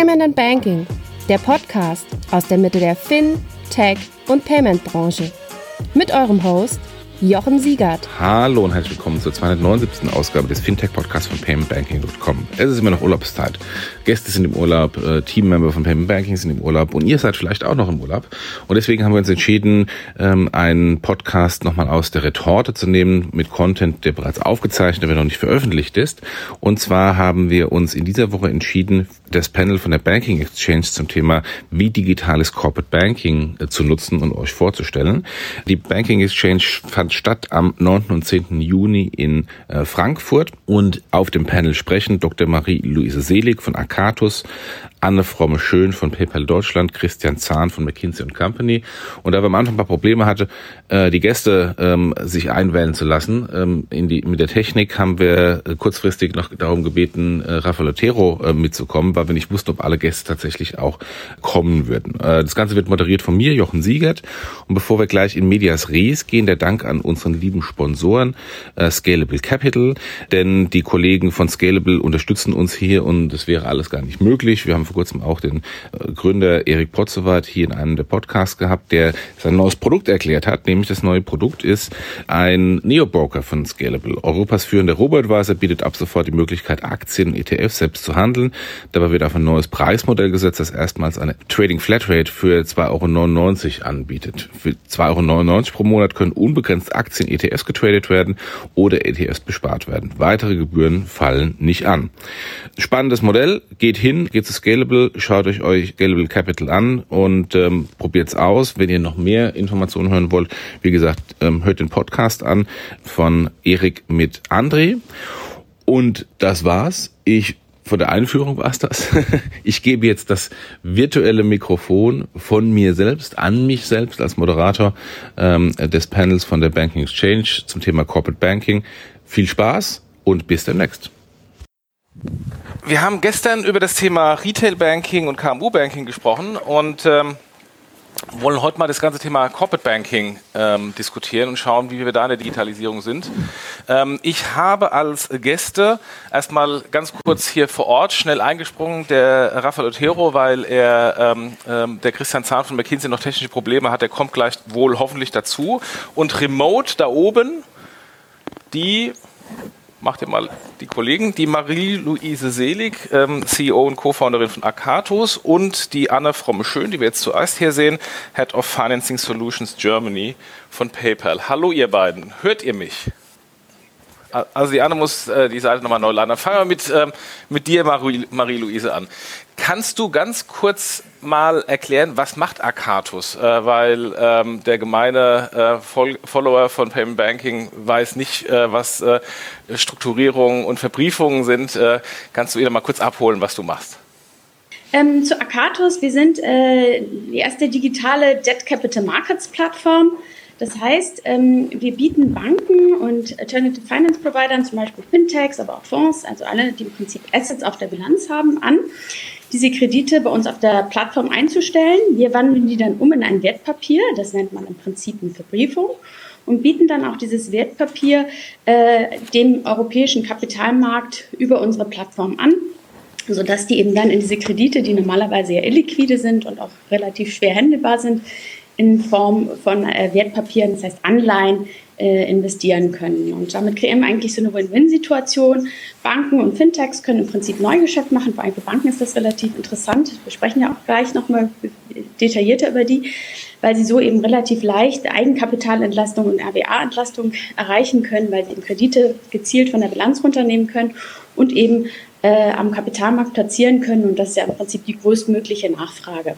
Payment and Banking, der Podcast aus der Mitte der Fin, Tech und Payment Branche. Mit eurem Host Jochen Siegert. Hallo und herzlich willkommen zur 279. Ausgabe des Fintech-Podcasts von paymentbanking.com. Es ist immer noch Urlaubszeit. Gäste sind im Urlaub, äh, Teammember von Payment Banking sind im Urlaub und ihr seid vielleicht auch noch im Urlaub. Und deswegen haben wir uns entschieden, ähm, einen Podcast nochmal aus der Retorte zu nehmen mit Content, der bereits aufgezeichnet, aber noch nicht veröffentlicht ist. Und zwar haben wir uns in dieser Woche entschieden, das Panel von der Banking Exchange zum Thema, wie digitales Corporate Banking äh, zu nutzen und euch vorzustellen. Die Banking Exchange fand fand statt am 9. und 10. Juni in äh, Frankfurt und auf dem Panel sprechen Dr. Marie-Louise Selig von Akatus, Anne Fromme-Schön von PayPal Deutschland, Christian Zahn von McKinsey Company. Und da wir am Anfang ein paar Probleme hatte, äh, die Gäste ähm, sich einwählen zu lassen ähm, in die, mit der Technik, haben wir äh, kurzfristig noch darum gebeten, äh, Rafael Otero äh, mitzukommen, weil wir nicht wussten, ob alle Gäste tatsächlich auch kommen würden. Äh, das Ganze wird moderiert von mir, Jochen Siegert. Und bevor wir gleich in Medias Res gehen, der Dank an unseren lieben Sponsoren, äh, Scalable Capital, denn die Kollegen von Scalable unterstützen uns hier und es wäre alles gar nicht möglich. Wir haben vor kurzem auch den äh, Gründer Erik Potzowat hier in einem der Podcasts gehabt, der sein neues Produkt erklärt hat. Nämlich das neue Produkt ist ein Neo-Broker von Scalable. Europas führender Robo-Advisor bietet ab sofort die Möglichkeit, Aktien und ETFs selbst zu handeln. Dabei wird auf ein neues Preismodell gesetzt, das erstmals eine Trading Flatrate für 2,99 Euro anbietet. Für 2,99 Euro pro Monat können unbegrenzt Aktien, ETFs getradet werden oder ETFs bespart werden. Weitere Gebühren fallen nicht an. Spannendes Modell. Geht hin, geht zu Scalable Scalable. Schaut euch euch Scalable Capital an und ähm, probiert's aus. Wenn ihr noch mehr Informationen hören wollt, wie gesagt, ähm, hört den Podcast an von Erik mit André. Und das war's. Ich von der Einführung war es das. Ich gebe jetzt das virtuelle Mikrofon von mir selbst an mich selbst als Moderator ähm, des Panels von der Banking Exchange zum Thema Corporate Banking. Viel Spaß und bis demnächst. Wir haben gestern über das Thema Retail Banking und KMU Banking gesprochen und ähm, wollen heute mal das ganze Thema Corporate Banking ähm, diskutieren und schauen, wie wir da in der Digitalisierung sind. Ähm, ich habe als Gäste erstmal ganz kurz hier vor Ort schnell eingesprungen, der Rafael Otero, weil er ähm, ähm, der Christian Zahn von McKinsey noch technische Probleme hat, der kommt gleich wohl hoffentlich dazu. Und remote da oben, die macht ihr mal die Kollegen, die Marie-Louise Selig, ähm, CEO und Co-Founderin von Akatos und die Anne Fromme-Schön, die wir jetzt zuerst hier sehen, Head of Financing Solutions Germany von PayPal. Hallo ihr beiden, hört ihr mich? Also die Anne muss äh, die Seite nochmal neu laden. Dann fangen wir mit, ähm, mit dir, Marie-Louise, an. Kannst du ganz kurz mal erklären, was macht Akatus? Äh, weil ähm, der gemeine äh, Follower von Payment Banking weiß nicht, äh, was äh, Strukturierung und Verbriefungen sind. Äh, kannst du ihr mal kurz abholen, was du machst? Ähm, zu Akatus, wir sind äh, die erste digitale Debt Capital Markets Plattform. Das heißt, ähm, wir bieten Banken und Alternative Finance Providern, zum Beispiel Fintechs, aber auch Fonds, also alle, die im Prinzip Assets auf der Bilanz haben, an, diese Kredite bei uns auf der Plattform einzustellen. Wir wandeln die dann um in ein Wertpapier, das nennt man im Prinzip eine Verbriefung, und bieten dann auch dieses Wertpapier äh, dem europäischen Kapitalmarkt über unsere Plattform an sodass die eben dann in diese Kredite, die normalerweise ja illiquide sind und auch relativ schwer handelbar sind, in Form von äh, Wertpapieren, das heißt Anleihen, investieren können. Und damit kreieren wir eigentlich so eine Win-Win-Situation. Banken und Fintechs können im Prinzip Neugeschäft machen. Vor allem für Banken ist das relativ interessant. Wir sprechen ja auch gleich nochmal detaillierter über die, weil sie so eben relativ leicht Eigenkapitalentlastung und RWA-Entlastung erreichen können, weil sie eben Kredite gezielt von der Bilanz runternehmen können und eben äh, am Kapitalmarkt platzieren können. Und das ist ja im Prinzip die größtmögliche Nachfrage.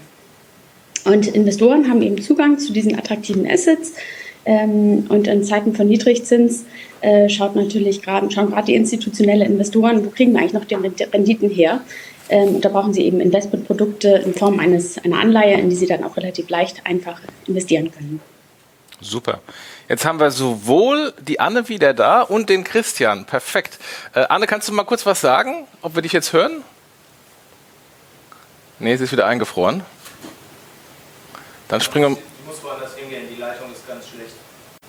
Und Investoren haben eben Zugang zu diesen attraktiven Assets. Ähm, und in Zeiten von Niedrigzins äh, schaut natürlich gerade, schauen gerade die institutionellen Investoren, wo kriegen wir eigentlich noch die Renditen her? Ähm, und da brauchen sie eben Investmentprodukte in Form eines, einer Anleihe, in die sie dann auch relativ leicht einfach investieren können. Super. Jetzt haben wir sowohl die Anne wieder da und den Christian. Perfekt. Äh, Anne, kannst du mal kurz was sagen, ob wir dich jetzt hören? Nee, sie ist wieder eingefroren. Dann springen wir. Ich muss woanders hingehen, die Leitung ist ganz schlecht.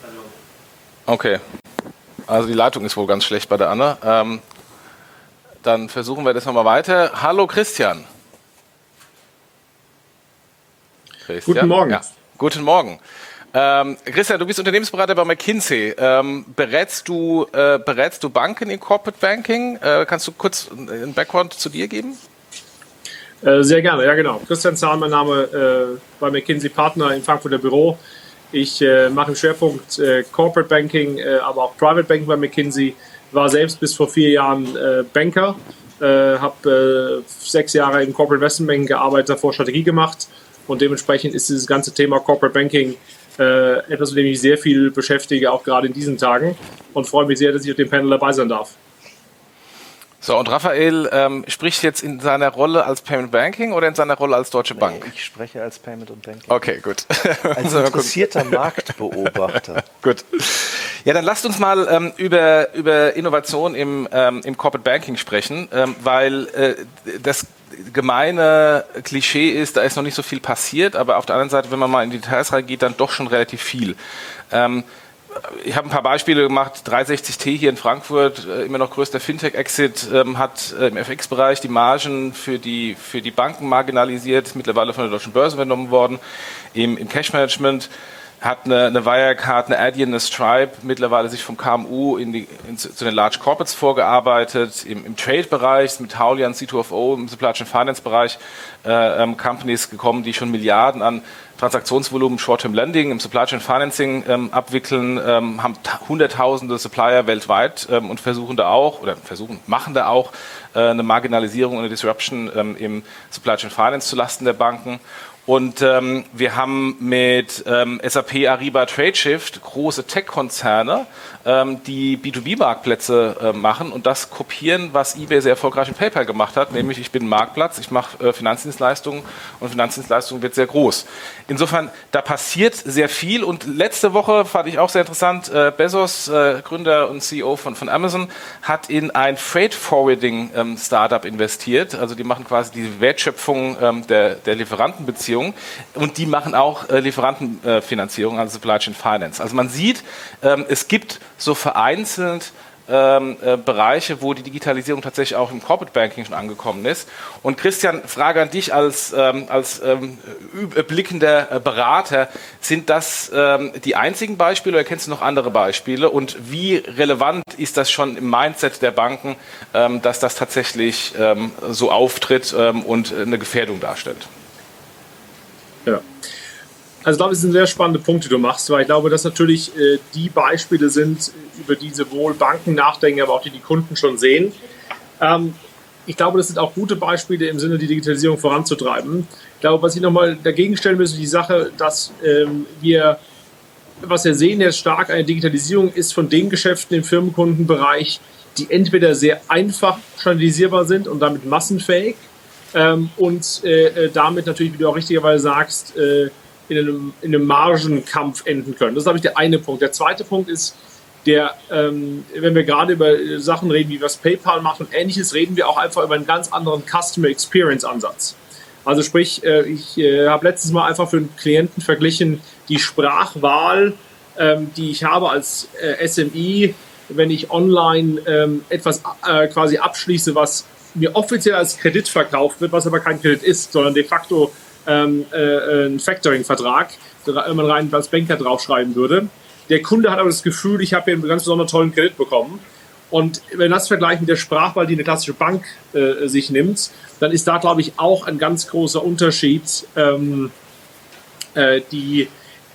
Also. Okay. Also die Leitung ist wohl ganz schlecht bei der Anne. Ähm, dann versuchen wir das nochmal weiter. Hallo Christian. Christian. Guten Morgen. Ja. Guten Morgen. Ähm, Christian, du bist Unternehmensberater bei McKinsey. Ähm, berätst, du, äh, berätst du Banken in Corporate Banking? Äh, kannst du kurz einen Background zu dir geben? Äh, sehr gerne, ja genau. Christian Zahn, mein Name, äh, bei McKinsey Partner im Frankfurter Büro. Ich äh, mache im Schwerpunkt äh, Corporate Banking, aber auch Private Banking bei McKinsey. War selbst bis vor vier Jahren Banker, habe sechs Jahre im Corporate Investment Banking gearbeitet, davor Strategie gemacht und dementsprechend ist dieses ganze Thema Corporate Banking äh, etwas, mit dem ich sehr viel beschäftige, auch gerade in diesen Tagen und freue mich sehr, dass ich auf dem Panel dabei sein darf. So, und Raphael ähm, spricht jetzt in seiner Rolle als Payment Banking oder in seiner Rolle als Deutsche Bank? Nee, ich spreche als Payment und Banking. Okay, gut. Als interessierter Marktbeobachter. gut. Ja, dann lasst uns mal ähm, über, über Innovation im, ähm, im Corporate Banking sprechen, ähm, weil äh, das gemeine Klischee ist, da ist noch nicht so viel passiert, aber auf der anderen Seite, wenn man mal in die Details reingeht, dann doch schon relativ viel. Ähm, ich habe ein paar Beispiele gemacht. 360T hier in Frankfurt, äh, immer noch größter Fintech-Exit, ähm, hat äh, im FX-Bereich die Margen für die, für die Banken marginalisiert, mittlerweile von der Deutschen Börse übernommen worden. Im, im Cash-Management hat eine, eine Wirecard, eine Adyen, eine Stripe mittlerweile sich vom KMU in die, in, zu den Large Corporates vorgearbeitet. Im, im Trade-Bereich mit Taulian, C2FO, im Supply Chain Finance-Bereich äh, ähm, Companies gekommen, die schon Milliarden an Transaktionsvolumen Short-Term Lending im Supply Chain Financing ähm, abwickeln, ähm, haben hunderttausende Supplier weltweit ähm, und versuchen da auch, oder versuchen, machen da auch äh, eine Marginalisierung und eine Disruption ähm, im Supply Chain Finance zulasten der Banken. Und ähm, wir haben mit ähm, SAP, Ariba, TradeShift große Tech-Konzerne, ähm, die B2B-Marktplätze äh, machen und das kopieren, was eBay sehr erfolgreich in PayPal gemacht hat, nämlich ich bin Marktplatz, ich mache äh, Finanzdienstleistungen und Finanzdienstleistungen wird sehr groß. Insofern, da passiert sehr viel und letzte Woche fand ich auch sehr interessant, äh, Bezos, äh, Gründer und CEO von, von Amazon, hat in ein Freight Forwarding ähm, Startup investiert, also die machen quasi die Wertschöpfung ähm, der, der Lieferantenbeziehungen Finanzierung und die machen auch äh, Lieferantenfinanzierung, also Supply Chain Finance. Also man sieht, ähm, es gibt so vereinzelt ähm, äh, Bereiche, wo die Digitalisierung tatsächlich auch im Corporate Banking schon angekommen ist. Und Christian, Frage an dich als, ähm, als ähm, überblickender äh, Berater, sind das ähm, die einzigen Beispiele oder kennst du noch andere Beispiele? Und wie relevant ist das schon im Mindset der Banken, ähm, dass das tatsächlich ähm, so auftritt und eine Gefährdung darstellt? Ja. Also ich glaube, es sind sehr spannende Punkte, die du machst, weil ich glaube, dass natürlich äh, die Beispiele sind, über die sowohl Banken nachdenken, aber auch die die Kunden schon sehen. Ähm, ich glaube, das sind auch gute Beispiele im Sinne, die Digitalisierung voranzutreiben. Ich glaube, was ich nochmal dagegen stellen müssen, die Sache, dass ähm, wir, was wir sehen jetzt stark eine Digitalisierung ist von den Geschäften im Firmenkundenbereich, die entweder sehr einfach standardisierbar sind und damit massenfähig ähm, und äh, äh, damit natürlich, wie du auch richtigerweise sagst, äh, in, einem, in einem Margenkampf enden können. Das ist, glaube ich, der eine Punkt. Der zweite Punkt ist, der, ähm, wenn wir gerade über Sachen reden, wie was PayPal macht und ähnliches, reden wir auch einfach über einen ganz anderen Customer Experience Ansatz. Also sprich, äh, ich äh, habe letztes Mal einfach für einen Klienten verglichen die Sprachwahl, ähm, die ich habe als äh, SMI, wenn ich online ähm, etwas äh, quasi abschließe, was mir offiziell als Kredit verkauft wird, was aber kein Kredit ist, sondern de facto ähm, äh, ein Factoring-Vertrag, wenn man rein als Banker draufschreiben würde. Der Kunde hat aber das Gefühl, ich habe hier einen ganz besonders tollen Kredit bekommen. Und wenn das vergleicht mit der Sprachwahl, die eine klassische Bank äh, sich nimmt, dann ist da, glaube ich, auch ein ganz großer Unterschied, ähm, äh, die,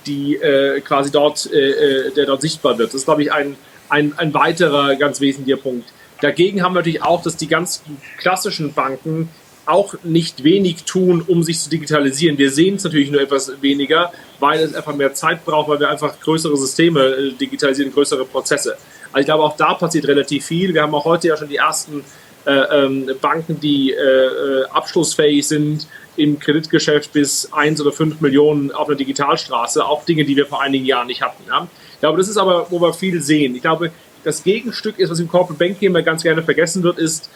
die äh, quasi dort, äh, äh, der dort sichtbar wird. Das ist, glaube ich, ein, ein, ein weiterer ganz wesentlicher Punkt. Dagegen haben wir natürlich auch, dass die ganz klassischen Banken auch nicht wenig tun, um sich zu digitalisieren. Wir sehen es natürlich nur etwas weniger, weil es einfach mehr Zeit braucht, weil wir einfach größere Systeme äh, digitalisieren, größere Prozesse. Also ich glaube, auch da passiert relativ viel. Wir haben auch heute ja schon die ersten äh, ähm, Banken, die äh, äh abschlussfähig sind im Kreditgeschäft bis 1 oder 5 Millionen auf einer Digitalstraße. Auch Dinge, die wir vor einigen Jahren nicht hatten. Ja? Ich glaube, das ist aber, wo wir viel sehen. Ich glaube, das Gegenstück ist, was im Corporate Banking immer ganz gerne vergessen wird, ist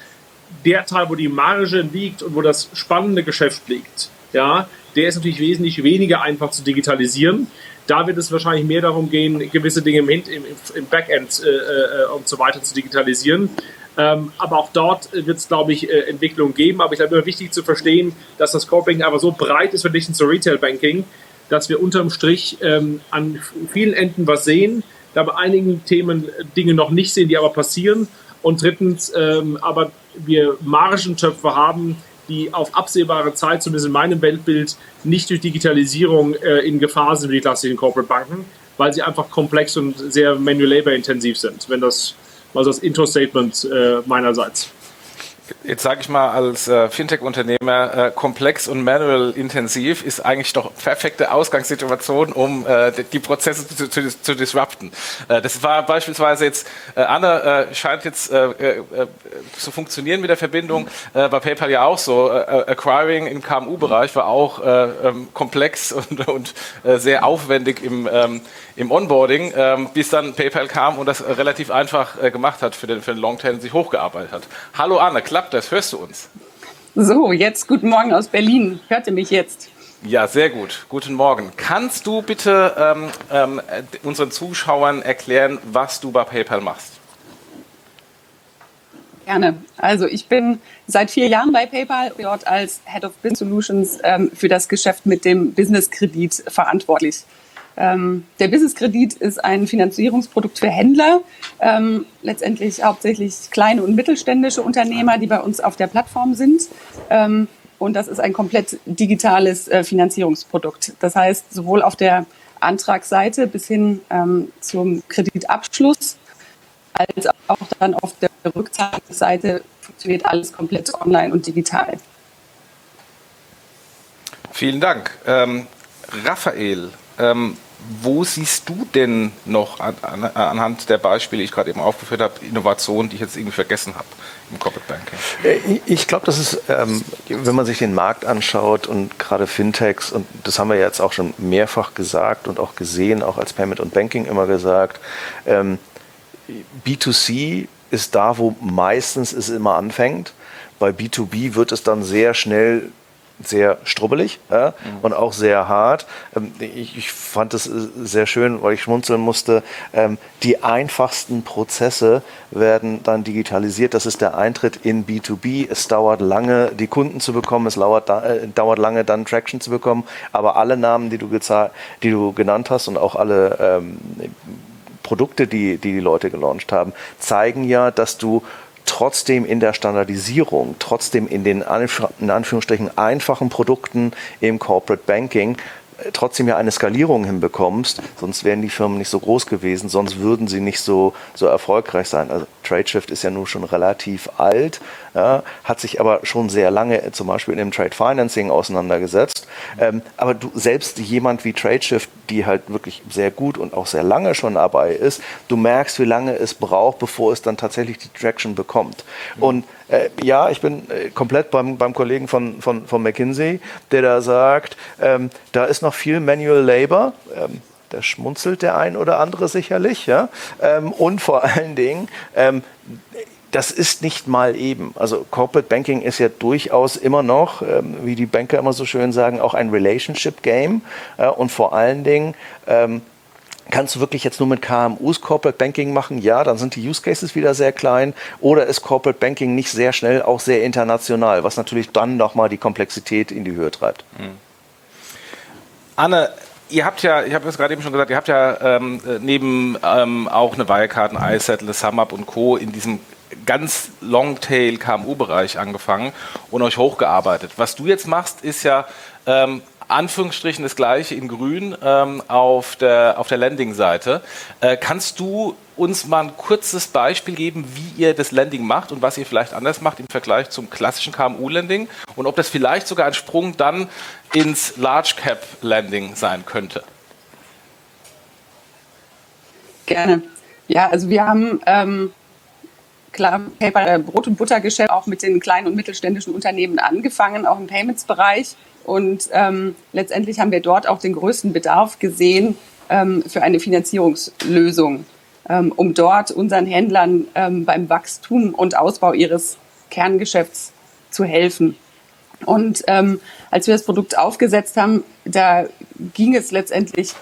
der Teil, wo die Marge liegt und wo das spannende Geschäft liegt. Ja, der ist natürlich wesentlich weniger einfach zu digitalisieren. Da wird es wahrscheinlich mehr darum gehen, gewisse Dinge im, im, im Backend äh, äh, und so weiter zu digitalisieren. Ähm, aber auch dort wird es, glaube ich, äh, Entwicklungen geben. Aber ich glaube, immer wichtig zu verstehen, dass das Core Banking einfach so breit ist verglichen zu Retail Banking, dass wir unterm Strich ähm, an vielen Enden was sehen, da bei einigen Themen Dinge noch nicht sehen, die aber passieren. Und drittens, ähm, aber wir Margentöpfe haben, die auf absehbare Zeit, zumindest in meinem Weltbild, nicht durch Digitalisierung äh, in Gefahr sind wie die klassischen Corporate Banken, weil sie einfach komplex und sehr manual labor intensiv sind. Wenn das mal so das Intro-Statement äh, meinerseits jetzt sage ich mal als äh, Fintech-Unternehmer, äh, komplex und manual intensiv ist eigentlich doch perfekte Ausgangssituation, um äh, die Prozesse zu, zu, zu disrupten. Äh, das war beispielsweise jetzt, äh, Anna äh, scheint jetzt zu funktionieren mit der Verbindung, bei PayPal ja auch so. Acquiring im KMU-Bereich war auch äh, ähm, komplex und, und sehr aufwendig im, ähm, im Onboarding, ähm, bis dann PayPal kam und das relativ einfach äh, gemacht hat für den, für den Longtail und sich hochgearbeitet hat. Hallo Anna, klappt das? Hörst du uns? So, jetzt guten Morgen aus Berlin. Hört ihr mich jetzt? Ja, sehr gut. Guten Morgen. Kannst du bitte ähm, ähm, unseren Zuschauern erklären, was du bei PayPal machst? Gerne. Also ich bin seit vier Jahren bei PayPal dort als Head of Business Solutions ähm, für das Geschäft mit dem Business Kredit verantwortlich. Ähm, der Business-Kredit ist ein Finanzierungsprodukt für Händler, ähm, letztendlich hauptsächlich kleine und mittelständische Unternehmer, die bei uns auf der Plattform sind. Ähm, und das ist ein komplett digitales äh, Finanzierungsprodukt. Das heißt, sowohl auf der Antragsseite bis hin ähm, zum Kreditabschluss als auch dann auf der Rückzahlungsseite funktioniert alles komplett online und digital. Vielen Dank. Ähm, Raphael, ähm, wo siehst du denn noch an, an, anhand der Beispiele, die ich gerade eben aufgeführt habe, Innovationen, die ich jetzt irgendwie vergessen habe im Corporate Banking? Äh, ich glaube, das ist, ähm, wenn man sich den Markt anschaut und gerade Fintechs, und das haben wir jetzt auch schon mehrfach gesagt und auch gesehen, auch als Payment und Banking immer gesagt, ähm, B2C ist da, wo meistens es immer anfängt. Bei B2B wird es dann sehr schnell sehr strubbelig ja, mhm. und auch sehr hart. Ähm, ich, ich, fand es äh, sehr schön, weil ich schmunzeln musste. Ähm, die einfachsten Prozesse werden dann digitalisiert. Das ist der Eintritt in B2B. Es dauert lange, die Kunden zu bekommen. Es dauert, äh, dauert lange, dann Traction zu bekommen. Aber alle Namen, die du, die du genannt hast und auch alle ähm, Produkte, die, die die Leute gelauncht haben, zeigen ja, dass du trotzdem in der Standardisierung, trotzdem in den in Anführungsstrichen einfachen Produkten im Corporate Banking trotzdem ja eine Skalierung hinbekommst, sonst wären die Firmen nicht so groß gewesen, sonst würden sie nicht so, so erfolgreich sein. Also TradeShift ist ja nun schon relativ alt, ja, hat sich aber schon sehr lange zum Beispiel in dem Trade Financing auseinandergesetzt. Ähm, aber du, selbst jemand wie TradeShift, die halt wirklich sehr gut und auch sehr lange schon dabei ist, du merkst, wie lange es braucht, bevor es dann tatsächlich die Traction bekommt. Mhm. Und äh, ja, ich bin äh, komplett beim, beim Kollegen von, von, von McKinsey, der da sagt, ähm, da ist noch viel Manual Labor. Ähm, da schmunzelt der ein oder andere sicherlich. Ja? Ähm, und vor allen Dingen, ähm, das ist nicht mal eben. Also Corporate Banking ist ja durchaus immer noch, ähm, wie die Banker immer so schön sagen, auch ein Relationship Game. Äh, und vor allen Dingen ähm, Kannst du wirklich jetzt nur mit KMUs Corporate Banking machen? Ja, dann sind die Use Cases wieder sehr klein. Oder ist Corporate Banking nicht sehr schnell auch sehr international, was natürlich dann nochmal die Komplexität in die Höhe treibt? Mhm. Anne, ihr habt ja, ich habe es gerade eben schon gesagt, ihr habt ja ähm, neben ähm, auch eine Wirecard, ein iSettle, SumUp und Co. in diesem ganz Longtail KMU-Bereich angefangen und euch hochgearbeitet. Was du jetzt machst, ist ja ähm, Anführungsstrichen das gleiche in grün ähm, auf der, auf der Landing-Seite. Äh, kannst du uns mal ein kurzes Beispiel geben, wie ihr das Landing macht und was ihr vielleicht anders macht im Vergleich zum klassischen KMU-Landing und ob das vielleicht sogar ein Sprung dann ins Large-Cap-Landing sein könnte? Gerne. Ja, also wir haben ähm, klar Paper, Brot- und Buttergeschäft auch mit den kleinen und mittelständischen Unternehmen angefangen, auch im Payments-Bereich und ähm, letztendlich haben wir dort auch den größten Bedarf gesehen ähm, für eine Finanzierungslösung, ähm, um dort unseren Händlern ähm, beim Wachstum und Ausbau ihres Kerngeschäfts zu helfen. Und ähm, als wir das Produkt aufgesetzt haben, da ging es letztendlich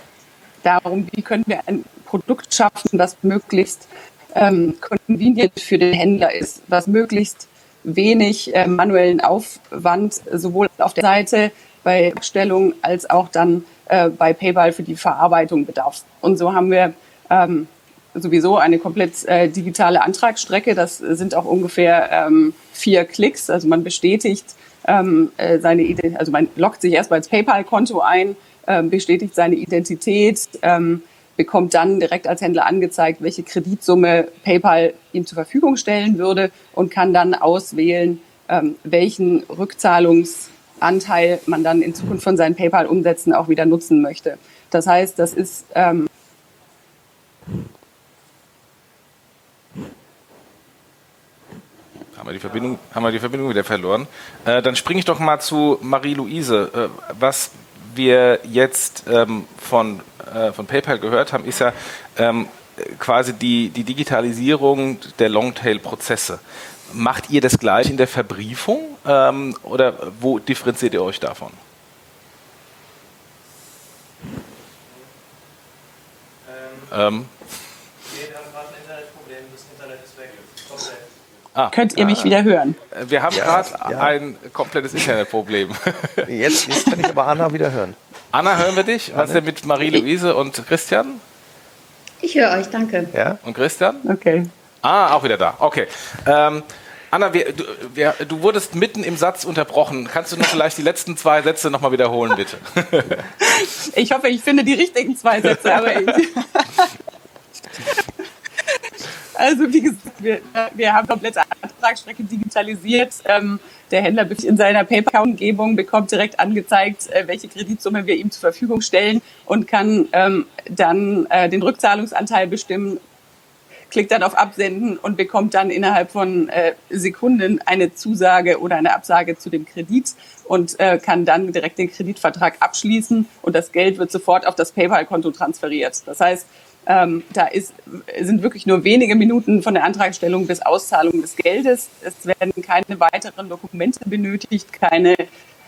darum, wie können wir ein Produkt schaffen, das möglichst ähm, convenient für den Händler ist, was möglichst wenig äh, manuellen Aufwand sowohl auf der Seite bei Stellung als auch dann äh, bei PayPal für die Verarbeitung bedarf. Und so haben wir ähm, sowieso eine komplett äh, digitale Antragsstrecke. Das sind auch ungefähr ähm, vier Klicks. Also man bestätigt ähm, äh, seine Ident also man loggt sich erstmal ins PayPal-Konto ein, ähm, bestätigt seine Identität, ähm, bekommt dann direkt als Händler angezeigt, welche Kreditsumme PayPal ihm zur Verfügung stellen würde und kann dann auswählen, ähm, welchen Rückzahlungsanteil man dann in Zukunft von seinen PayPal-Umsätzen auch wieder nutzen möchte. Das heißt, das ist ähm, Haben wir die Verbindung, haben wir die Verbindung wieder verloren. Äh, dann springe ich doch mal zu Marie-Louise. Äh, was wir jetzt ähm, von, äh, von PayPal gehört haben, ist ja ähm, quasi die, die Digitalisierung der Longtail-Prozesse. Macht ihr das gleich in der Verbriefung ähm, oder wo differenziert ihr euch davon? Ähm. Ah, Könnt ihr mich ah. wieder hören? Wir haben ja, gerade ja. ein komplettes Internetproblem. Jetzt, jetzt kann ich aber Anna wieder hören. Anna, hören wir dich? Was ist denn mit Marie-Louise und Christian? Ich höre euch, danke. Ja? Und Christian? Okay. Ah, auch wieder da. Okay. Ähm, Anna, wir, du, wir, du, wurdest mitten im Satz unterbrochen. Kannst du noch vielleicht die letzten zwei Sätze nochmal wiederholen, bitte? ich hoffe, ich finde die richtigen zwei Sätze, aber ich. Also wie gesagt, wir, wir haben komplette Antragsstrecke digitalisiert. Ähm, der Händler in seiner PayPal-Umgebung bekommt direkt angezeigt, äh, welche Kreditsumme wir ihm zur Verfügung stellen und kann ähm, dann äh, den Rückzahlungsanteil bestimmen, klickt dann auf Absenden und bekommt dann innerhalb von äh, Sekunden eine Zusage oder eine Absage zu dem Kredit und äh, kann dann direkt den Kreditvertrag abschließen und das Geld wird sofort auf das PayPal-Konto transferiert. Das heißt, ähm, da ist, sind wirklich nur wenige Minuten von der Antragstellung bis Auszahlung des Geldes. Es werden keine weiteren Dokumente benötigt, keine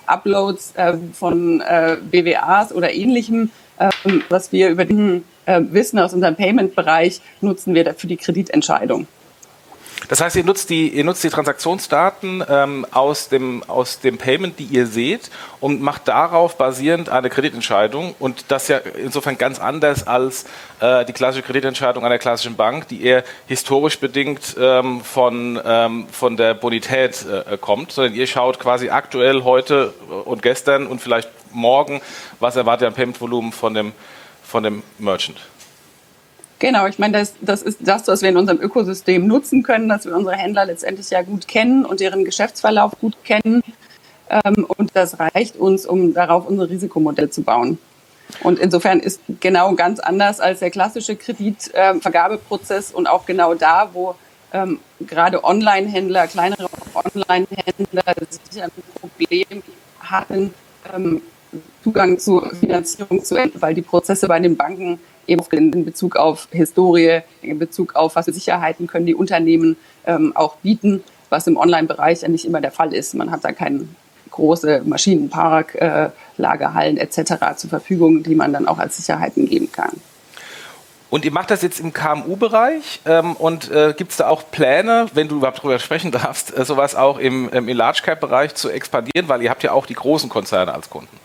Uploads äh, von äh, BWAs oder ähnlichem. Ähm, was wir über den äh, Wissen aus unserem Payment-Bereich nutzen wir für die Kreditentscheidung. Das heißt, ihr nutzt die, ihr nutzt die Transaktionsdaten ähm, aus, dem, aus dem Payment, die ihr seht, und macht darauf basierend eine Kreditentscheidung. Und das ja insofern ganz anders als äh, die klassische Kreditentscheidung einer klassischen Bank, die eher historisch bedingt ähm, von, ähm, von der Bonität äh, kommt, sondern ihr schaut quasi aktuell heute und gestern und vielleicht morgen, was erwartet ihr an Payment-Volumen von dem, von dem Merchant. Genau, ich meine, das, das ist das, was wir in unserem Ökosystem nutzen können, dass wir unsere Händler letztendlich ja gut kennen und deren Geschäftsverlauf gut kennen. Ähm, und das reicht uns, um darauf unser Risikomodell zu bauen. Und insofern ist genau ganz anders als der klassische Kreditvergabeprozess und auch genau da, wo ähm, gerade Online-Händler, kleinere Online-Händler sicher ein Problem hatten, ähm, Zugang zu Finanzierung zu, weil die Prozesse bei den Banken eben in Bezug auf Historie, in Bezug auf was für Sicherheiten können die Unternehmen ähm, auch bieten, was im Online-Bereich ja nicht immer der Fall ist. Man hat da keinen große Maschinenpark, äh, Lagerhallen etc. zur Verfügung, die man dann auch als Sicherheiten geben kann. Und ihr macht das jetzt im KMU-Bereich ähm, und äh, gibt es da auch Pläne, wenn du überhaupt darüber sprechen darfst, äh, sowas auch im, im Large Cap-Bereich zu expandieren, weil ihr habt ja auch die großen Konzerne als Kunden.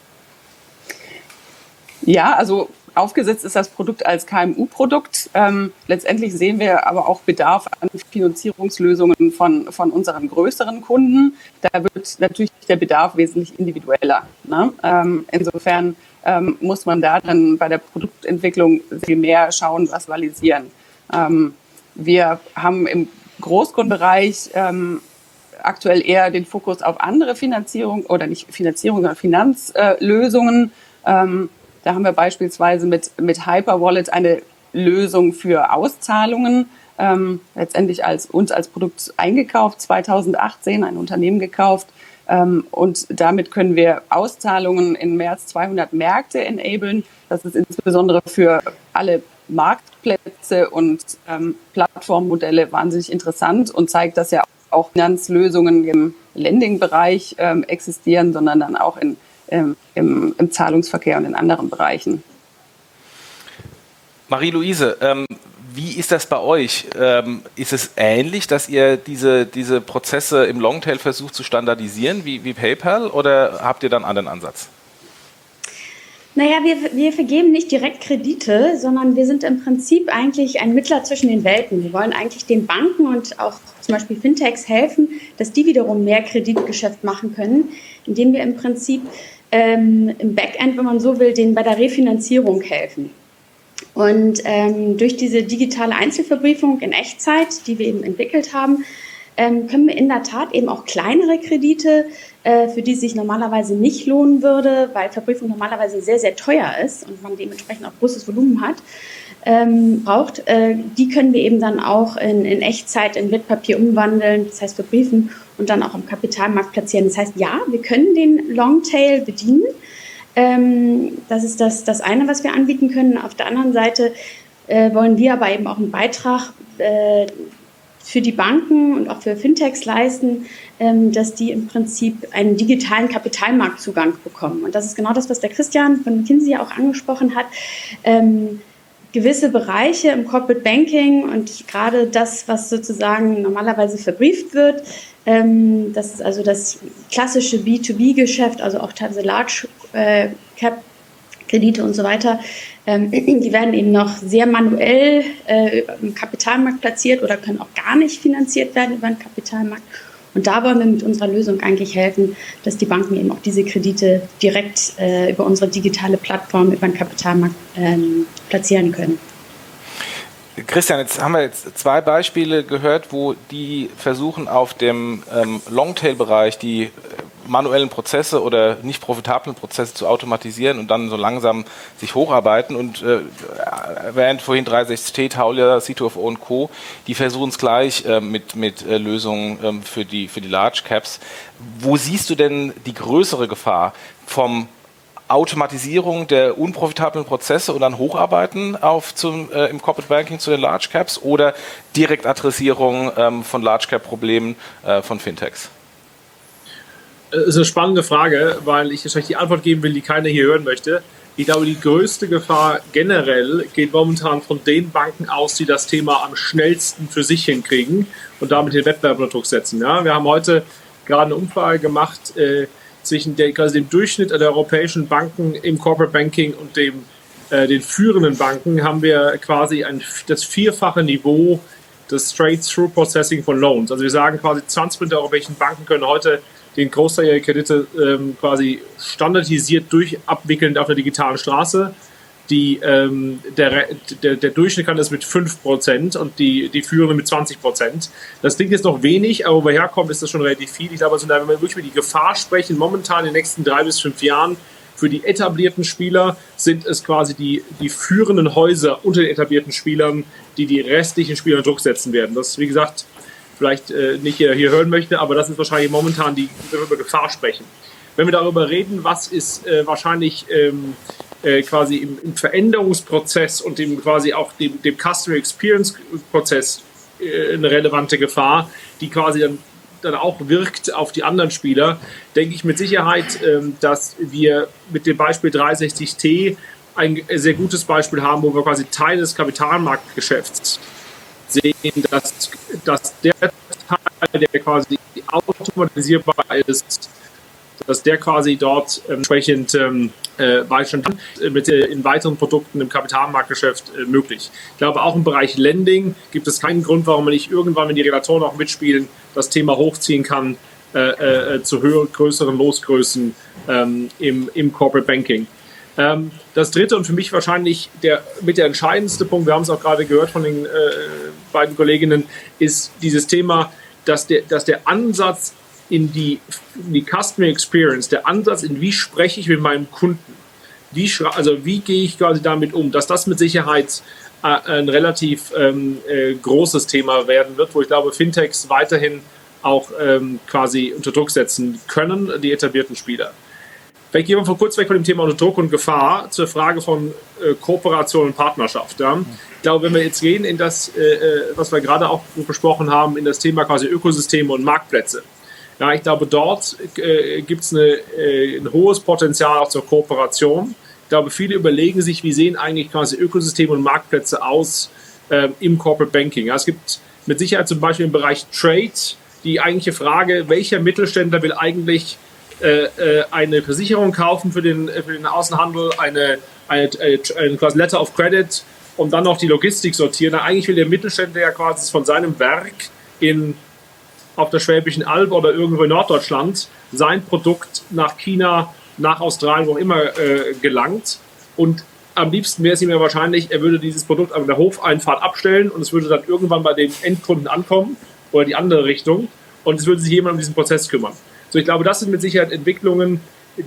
Ja, also aufgesetzt ist das Produkt als KMU-Produkt. Ähm, letztendlich sehen wir aber auch Bedarf an Finanzierungslösungen von, von unseren größeren Kunden. Da wird natürlich der Bedarf wesentlich individueller. Ne? Ähm, insofern ähm, muss man da dann bei der Produktentwicklung viel mehr schauen, was valisieren. Ähm, wir haben im Großkundenbereich ähm, aktuell eher den Fokus auf andere Finanzierung oder nicht Finanzierung, sondern Finanzlösungen. Ähm, da haben wir beispielsweise mit, mit Hyperwallet eine Lösung für Auszahlungen ähm, letztendlich als uns als Produkt eingekauft, 2018 ein Unternehmen gekauft. Ähm, und damit können wir Auszahlungen in mehr als 200 Märkte enablen. Das ist insbesondere für alle Marktplätze und ähm, Plattformmodelle wahnsinnig interessant und zeigt, dass ja auch Finanzlösungen im Lending-Bereich ähm, existieren, sondern dann auch in im, im, Zahlungsverkehr und in anderen Bereichen. Marie-Louise, ähm, wie ist das bei euch? Ähm, ist es ähnlich, dass ihr diese, diese Prozesse im Longtail versucht zu standardisieren wie, wie PayPal oder habt ihr dann einen anderen Ansatz? Naja, wir, wir vergeben nicht direkt Kredite, sondern wir sind im Prinzip eigentlich ein Mittler zwischen den Welten. Wir wollen eigentlich den Banken und auch zum Beispiel Fintechs helfen, dass die wiederum mehr Kreditgeschäft machen können, indem wir im Prinzip ähm, im Backend, wenn man so will, denen bei der Refinanzierung helfen. Und ähm, durch diese digitale Einzelverbriefung in Echtzeit, die wir eben entwickelt haben, ähm, können wir in der Tat eben auch kleinere Kredite, äh, für die es sich normalerweise nicht lohnen würde, weil Verbriefung normalerweise sehr, sehr teuer ist und man dementsprechend auch großes Volumen hat, ähm, braucht, äh, die können wir eben dann auch in, in Echtzeit in Wertpapier umwandeln, das heißt verbriefen und dann auch am Kapitalmarkt platzieren. Das heißt, ja, wir können den Longtail bedienen. Ähm, das ist das, das eine, was wir anbieten können. Auf der anderen Seite äh, wollen wir aber eben auch einen Beitrag äh, für die Banken und auch für Fintechs leisten, ähm, dass die im Prinzip einen digitalen Kapitalmarktzugang bekommen. Und das ist genau das, was der Christian von McKinsey auch angesprochen hat. Gewisse Bereiche im Corporate Banking und gerade das, was sozusagen normalerweise verbrieft wird, ähm, das ist also das klassische B2B-Geschäft, also auch teilweise Large äh, Cap Kredite und so weiter, ähm, die werden eben noch sehr manuell äh, im Kapitalmarkt platziert oder können auch gar nicht finanziert werden über den Kapitalmarkt. Und da wollen wir mit unserer Lösung eigentlich helfen, dass die Banken eben auch diese Kredite direkt äh, über unsere digitale Plattform, über den Kapitalmarkt ähm, platzieren können. Christian, jetzt haben wir jetzt zwei Beispiele gehört, wo die versuchen, auf dem ähm, Longtail-Bereich die äh, manuellen Prozesse oder nicht profitablen Prozesse zu automatisieren und dann so langsam sich hocharbeiten. Und äh, erwähnt vorhin 360T, Taulia, C2FO und Co., die versuchen es gleich äh, mit, mit äh, Lösungen ähm, für, die, für die Large Caps. Wo siehst du denn die größere Gefahr vom Automatisierung der unprofitablen Prozesse und dann Hocharbeiten auf zum, äh, im Corporate Banking zu den Large Caps oder Direktadressierung ähm, von Large Cap Problemen äh, von Fintechs? Das ist eine spannende Frage, weil ich wahrscheinlich die Antwort geben will, die keiner hier hören möchte. Ich glaube, die größte Gefahr generell geht momentan von den Banken aus, die das Thema am schnellsten für sich hinkriegen und damit den Wettbewerb unter Druck setzen. Ja, wir haben heute gerade eine Umfrage gemacht äh, zwischen der, quasi dem Durchschnitt der europäischen Banken im Corporate Banking und dem, äh, den führenden Banken haben wir quasi ein, das vierfache Niveau des Straight-Through-Processing von Loans. Also wir sagen quasi 20 der europäischen Banken können heute den Großteil ihrer Kredite ähm, quasi standardisiert durch abwickeln auf der digitalen Straße. Die, ähm, der, der, der Durchschnitt kann das mit 5% und die, die führende mit 20%. Das klingt jetzt noch wenig, aber wo wir herkommen, ist das schon relativ viel. Ich glaube, also, wenn wir wirklich über die Gefahr sprechen, momentan in den nächsten drei bis fünf Jahren, für die etablierten Spieler sind es quasi die, die führenden Häuser unter den etablierten Spielern, die die restlichen Spieler unter Druck setzen werden. Das, wie gesagt, vielleicht äh, nicht hier, hier hören möchte, aber das ist wahrscheinlich momentan die, wenn wir über Gefahr sprechen. Wenn wir darüber reden, was ist äh, wahrscheinlich ähm, äh, quasi im, im, Veränderungsprozess und dem quasi auch dem, dem Customer Experience Prozess äh, eine relevante Gefahr, die quasi dann, dann auch wirkt auf die anderen Spieler, denke ich mit Sicherheit, ähm, dass wir mit dem Beispiel 360T ein sehr gutes Beispiel haben, wo wir quasi Teil des Kapitalmarktgeschäfts sehen, dass, dass der Teil, der quasi automatisierbar ist, dass der quasi dort ähm, entsprechend ähm, äh, mit äh, in weiteren Produkten im Kapitalmarktgeschäft äh, möglich. Ich glaube, auch im Bereich Lending gibt es keinen Grund, warum man nicht irgendwann, wenn die Regulatoren auch mitspielen, das Thema hochziehen kann äh, äh zu höheren, größeren Losgrößen ähm, im, im Corporate Banking. Das dritte und für mich wahrscheinlich der mit der entscheidendste Punkt, wir haben es auch gerade gehört von den äh, beiden Kolleginnen, ist dieses Thema, dass der, dass der Ansatz in die, in die Customer Experience, der Ansatz in wie spreche ich mit meinem Kunden, wie, also wie gehe ich quasi damit um, dass das mit Sicherheit äh, ein relativ ähm, äh, großes Thema werden wird, wo ich glaube, Fintechs weiterhin auch ähm, quasi unter Druck setzen können, die etablierten Spieler. Vielleicht gehen wir von kurz weg von dem Thema unter Druck und Gefahr zur Frage von äh, Kooperation und Partnerschaft. Ja. Ich glaube, wenn wir jetzt gehen in das, äh, äh, was wir gerade auch besprochen haben, in das Thema quasi Ökosysteme und Marktplätze. Ja, ich glaube, dort äh, gibt es äh, ein hohes Potenzial auch zur Kooperation. Ich glaube, viele überlegen sich, wie sehen eigentlich quasi Ökosysteme und Marktplätze aus äh, im Corporate Banking. Ja, es gibt mit Sicherheit zum Beispiel im Bereich Trade die eigentliche Frage, welcher Mittelständler will eigentlich äh, äh, eine Versicherung kaufen für den, für den Außenhandel, eine, eine, eine, quasi Letter of Credit und dann noch die Logistik sortieren. Na, eigentlich will der Mittelständler ja quasi von seinem Werk in, auf der Schwäbischen Alb oder irgendwo in Norddeutschland sein Produkt nach China, nach Australien, wo auch immer äh, gelangt. Und am liebsten wäre es ihm ja wahrscheinlich, er würde dieses Produkt an der Hofeinfahrt abstellen und es würde dann irgendwann bei dem Endkunden ankommen oder die andere Richtung und es würde sich jemand um diesen Prozess kümmern. So, ich glaube, das sind mit Sicherheit Entwicklungen,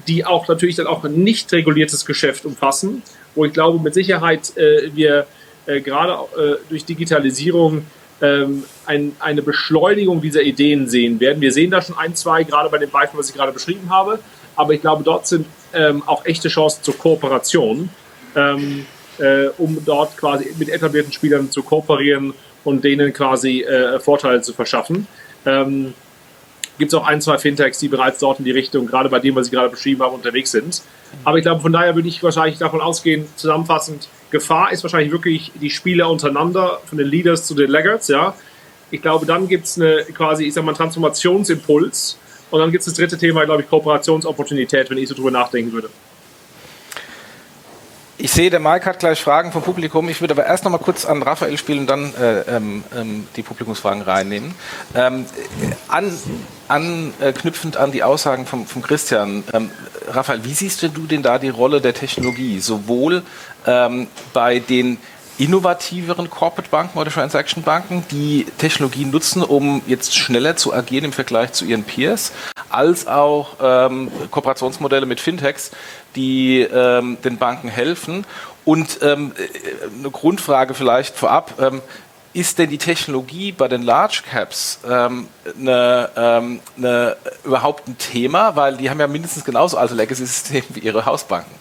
die auch natürlich dann auch ein nicht reguliertes Geschäft umfassen, wo ich glaube, mit Sicherheit äh, wir äh, gerade äh, durch Digitalisierung ähm, ein, eine Beschleunigung dieser Ideen sehen werden. Wir sehen da schon ein, zwei, gerade bei dem Beispiel, was ich gerade beschrieben habe, aber ich glaube, dort sind ähm, auch echte Chancen zur Kooperation, ähm, äh, um dort quasi mit etablierten Spielern zu kooperieren und denen quasi äh, Vorteile zu verschaffen. Ähm, gibt es auch ein, zwei Fintechs, die bereits dort in die Richtung, gerade bei dem, was ich gerade beschrieben habe, unterwegs sind. Aber ich glaube, von daher würde ich wahrscheinlich davon ausgehen, zusammenfassend, Gefahr ist wahrscheinlich wirklich die Spieler untereinander, von den Leaders zu den Laggards, ja. Ich glaube, dann gibt es eine quasi, ich sag mal, Transformationsimpuls. Und dann gibt es das dritte Thema, glaube ich, Kooperationsopportunität, wenn ich so drüber nachdenken würde. Ich sehe, der Mike hat gleich Fragen vom Publikum. Ich würde aber erst noch mal kurz an Raphael spielen und dann äh, ähm, ähm die Publikumsfragen reinnehmen. Ähm, an, anknüpfend an die Aussagen von, von Christian. Ähm, Raphael, wie siehst du denn da die Rolle der Technologie, sowohl ähm, bei den innovativeren Corporate Banken oder Transaction Banken, die Technologie nutzen, um jetzt schneller zu agieren im Vergleich zu ihren Peers, als auch ähm, Kooperationsmodelle mit Fintechs, die ähm, den Banken helfen. Und ähm, äh, eine Grundfrage vielleicht vorab. Ähm, ist denn die Technologie bei den Large Caps ähm, eine, ähm, eine, überhaupt ein Thema? Weil die haben ja mindestens genauso alte Legacy-Systeme wie ihre Hausbanken.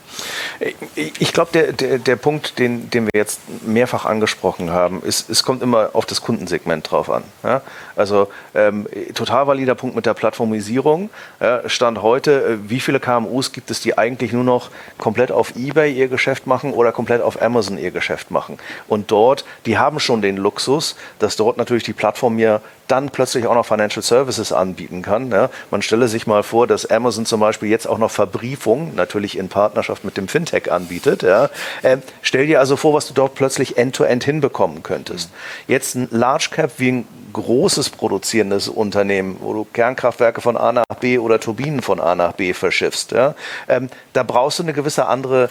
Ich glaube, der, der, der Punkt, den, den wir jetzt mehrfach angesprochen haben, ist, es kommt immer auf das Kundensegment drauf an. Ja? Also ähm, total valider Punkt mit der Plattformisierung. Ja, Stand heute, äh, wie viele KMUs gibt es, die eigentlich nur noch komplett auf Ebay ihr Geschäft machen oder komplett auf Amazon ihr Geschäft machen? Und dort, die haben schon den Luxus, dass dort natürlich die Plattform ja dann plötzlich auch noch Financial Services anbieten kann. Ja. Man stelle sich mal vor, dass Amazon zum Beispiel jetzt auch noch Verbriefung, natürlich in Partnerschaft mit dem Fintech anbietet. Ja. Ähm, stell dir also vor, was du dort plötzlich end-to-end -end hinbekommen könntest. Jetzt ein Large Cap wie ein großes produzierendes Unternehmen, wo du Kernkraftwerke von A nach B oder Turbinen von A nach B verschiffst. Ja. Ähm, da brauchst du eine gewisse andere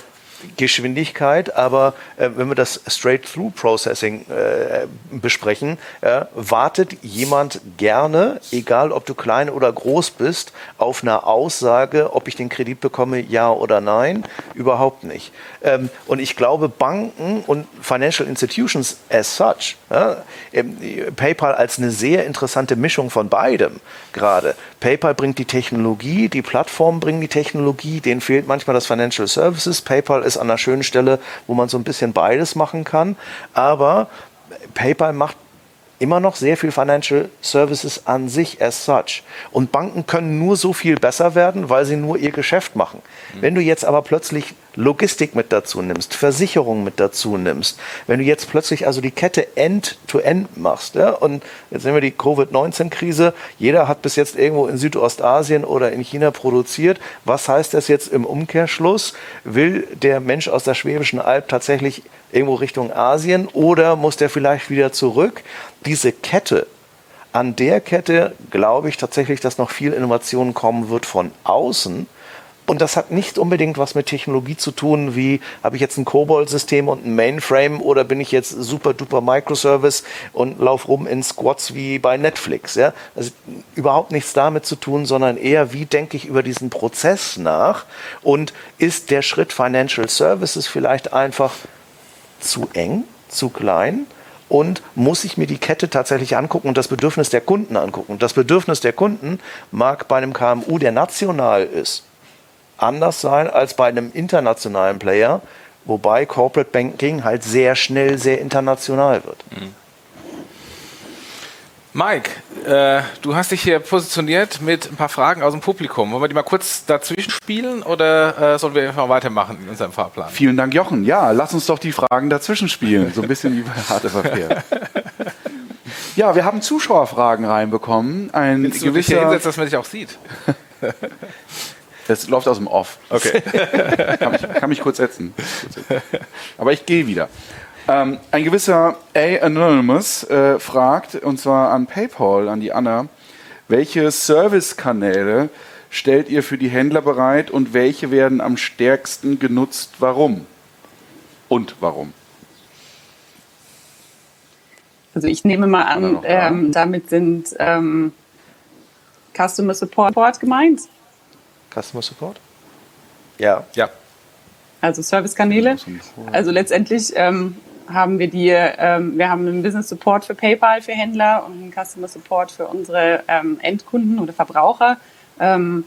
Geschwindigkeit, aber äh, wenn wir das Straight-Through-Processing äh, besprechen, äh, wartet jemand gerne, egal ob du klein oder groß bist, auf eine Aussage, ob ich den Kredit bekomme, ja oder nein? Überhaupt nicht. Ähm, und ich glaube, Banken und Financial Institutions as such, ja, ähm, PayPal als eine sehr interessante Mischung von beidem gerade. PayPal bringt die Technologie, die Plattformen bringen die Technologie, denen fehlt manchmal das Financial Services. PayPal ist an einer schönen Stelle, wo man so ein bisschen beides machen kann. Aber PayPal macht immer noch sehr viel Financial Services an sich as such. Und Banken können nur so viel besser werden, weil sie nur ihr Geschäft machen. Mhm. Wenn du jetzt aber plötzlich Logistik mit dazu nimmst, Versicherung mit dazu nimmst, wenn du jetzt plötzlich also die Kette end-to-end -end machst, ja, und jetzt sehen wir die Covid-19-Krise, jeder hat bis jetzt irgendwo in Südostasien oder in China produziert. Was heißt das jetzt im Umkehrschluss? Will der Mensch aus der Schwäbischen Alb tatsächlich irgendwo Richtung Asien oder muss der vielleicht wieder zurück? Diese Kette, an der Kette glaube ich tatsächlich, dass noch viel Innovation kommen wird von außen. Und das hat nicht unbedingt was mit Technologie zu tun, wie habe ich jetzt ein COBOL-System und ein Mainframe oder bin ich jetzt super duper Microservice und laufe rum in Squads wie bei Netflix. Ja? Also überhaupt nichts damit zu tun, sondern eher, wie denke ich über diesen Prozess nach und ist der Schritt Financial Services vielleicht einfach zu eng, zu klein? und muss ich mir die Kette tatsächlich angucken und das Bedürfnis der Kunden angucken. Und das Bedürfnis der Kunden mag bei einem KMU, der national ist, anders sein als bei einem internationalen Player, wobei Corporate Banking halt sehr schnell sehr international wird. Mhm. Mike, äh, du hast dich hier positioniert mit ein paar Fragen aus dem Publikum. Wollen wir die mal kurz dazwischen spielen oder äh, sollen wir einfach weitermachen in unserem Fahrplan? Vielen Dank, Jochen. Ja, lass uns doch die Fragen dazwischen spielen. So ein bisschen wie bei Harte Verkehr. Ja, wir haben Zuschauerfragen reinbekommen. Ein Willst du gewisser, dich hinsetzen, dass man dich auch sieht? Das läuft aus dem Off. Okay. kann, mich, kann mich kurz setzen. Aber ich gehe wieder. Ähm, ein gewisser A Anonymous äh, fragt, und zwar an PayPal, an die Anna, welche Servicekanäle stellt ihr für die Händler bereit und welche werden am stärksten genutzt? Warum? Und warum? Also ich nehme mal an, ähm, damit sind ähm, Customer Support gemeint. Customer Support? Ja. Ja. Also Servicekanäle. Also letztendlich ähm, haben wir die, ähm, wir haben einen Business Support für PayPal für Händler und einen Customer Support für unsere ähm, Endkunden oder Verbraucher. Ähm,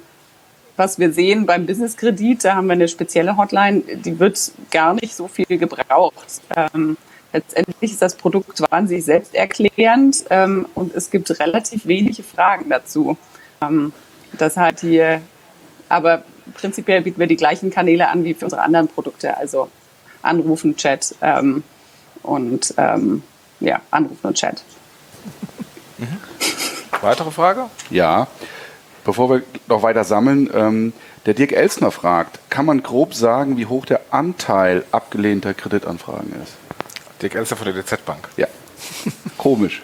was wir sehen beim Business Kredit, da haben wir eine spezielle Hotline, die wird gar nicht so viel gebraucht. Ähm, letztendlich ist das Produkt wahnsinnig selbsterklärend ähm, und es gibt relativ wenige Fragen dazu. Ähm, das hat hier, aber prinzipiell bieten wir die gleichen Kanäle an wie für unsere anderen Produkte, also Anrufen, Chat ähm, und ähm, ja, Anrufen und Chat. Mhm. Weitere Frage? Ja. Bevor wir noch weiter sammeln, ähm, der Dirk Elsner fragt, kann man grob sagen, wie hoch der Anteil abgelehnter Kreditanfragen ist? Dirk Elsner von der DZ Bank. Ja. Komisch.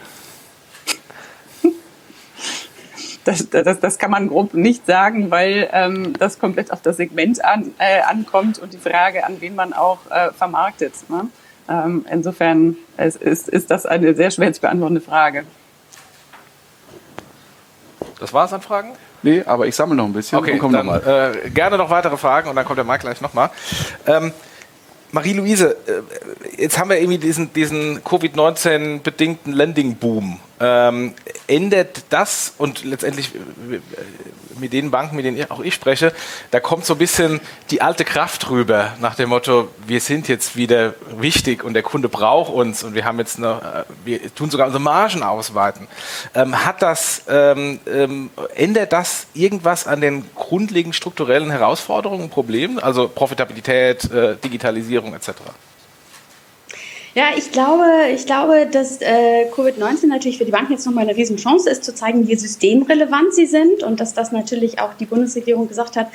Das, das, das, kann man grob nicht sagen, weil ähm, das komplett auf das Segment an, äh, ankommt und die Frage, an wen man auch äh, vermarktet. Ne? Ähm, insofern es ist, ist das eine sehr schwer zu beantwortende Frage. Das war es an Fragen? Nee, aber ich sammle noch ein bisschen okay, und komme nochmal. Äh, gerne noch weitere Fragen und dann kommt der Mike gleich nochmal. Ähm, Marie-Louise, äh, jetzt haben wir irgendwie diesen, diesen Covid-19-bedingten Lending-Boom. Ähm, ändert das und letztendlich äh, mit den Banken, mit denen auch ich spreche, da kommt so ein bisschen die alte Kraft rüber nach dem Motto, wir sind jetzt wieder wichtig und der Kunde braucht uns und wir haben jetzt noch, äh, wir tun sogar unsere Margen ausweiten. Ähm, hat das, ähm, ähm, ändert das irgendwas an den grundlegenden strukturellen Herausforderungen Problemen, also Profitabilität, äh, Digitalisierung etc.? Ja, ich glaube, ich glaube, dass äh, Covid-19 natürlich für die Banken jetzt nochmal eine Riesenchance ist, zu zeigen, wie systemrelevant sie sind und dass das natürlich auch die Bundesregierung gesagt hat,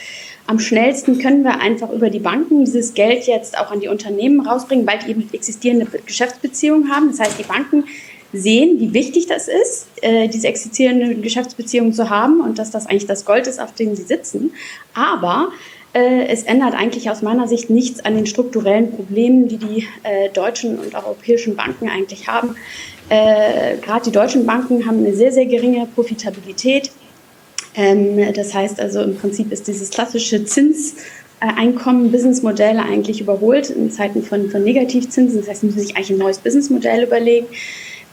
am schnellsten können wir einfach über die Banken dieses Geld jetzt auch an die Unternehmen rausbringen, weil die eben existierende Geschäftsbeziehungen haben. Das heißt, die Banken sehen, wie wichtig das ist, äh, diese existierende Geschäftsbeziehungen zu haben und dass das eigentlich das Gold ist, auf dem sie sitzen. Aber es ändert eigentlich aus meiner Sicht nichts an den strukturellen Problemen, die die äh, deutschen und europäischen Banken eigentlich haben. Äh, Gerade die deutschen Banken haben eine sehr, sehr geringe Profitabilität. Ähm, das heißt also im Prinzip ist dieses klassische Zinseinkommen, Businessmodell eigentlich überholt in Zeiten von, von Negativzinsen. Das heißt, sie müssen sich eigentlich ein neues Businessmodell überlegen.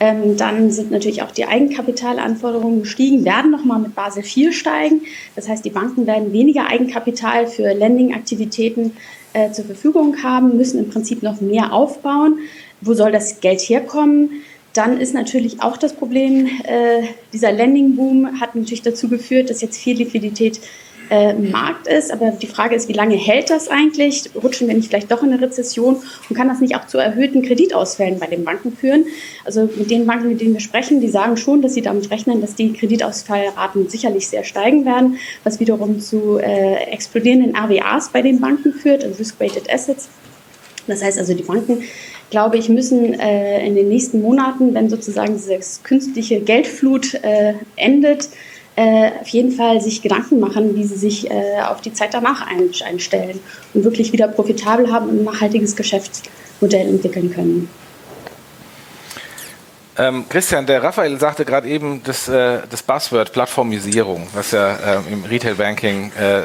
Ähm, dann sind natürlich auch die Eigenkapitalanforderungen gestiegen, werden nochmal mit Basel IV steigen. Das heißt, die Banken werden weniger Eigenkapital für Lending-Aktivitäten äh, zur Verfügung haben, müssen im Prinzip noch mehr aufbauen. Wo soll das Geld herkommen? Dann ist natürlich auch das Problem, äh, dieser Lending-Boom hat natürlich dazu geführt, dass jetzt viel Liquidität äh, Markt ist. Aber die Frage ist, wie lange hält das eigentlich? Rutschen wir nicht vielleicht doch in eine Rezession und kann das nicht auch zu erhöhten Kreditausfällen bei den Banken führen? Also mit den Banken, mit denen wir sprechen, die sagen schon, dass sie damit rechnen, dass die Kreditausfallraten sicherlich sehr steigen werden, was wiederum zu äh, explodierenden RWAs bei den Banken führt, also Risk-Weighted Assets. Das heißt also, die Banken glaube ich, müssen äh, in den nächsten Monaten, wenn sozusagen diese künstliche Geldflut äh, endet, äh, auf jeden Fall sich Gedanken machen, wie sie sich äh, auf die Zeit danach ein, einstellen und wirklich wieder profitabel haben und ein nachhaltiges Geschäftsmodell entwickeln können. Ähm, Christian, der Raphael sagte gerade eben das, äh, das Buzzword Plattformisierung, was ja äh, im Retail Banking äh,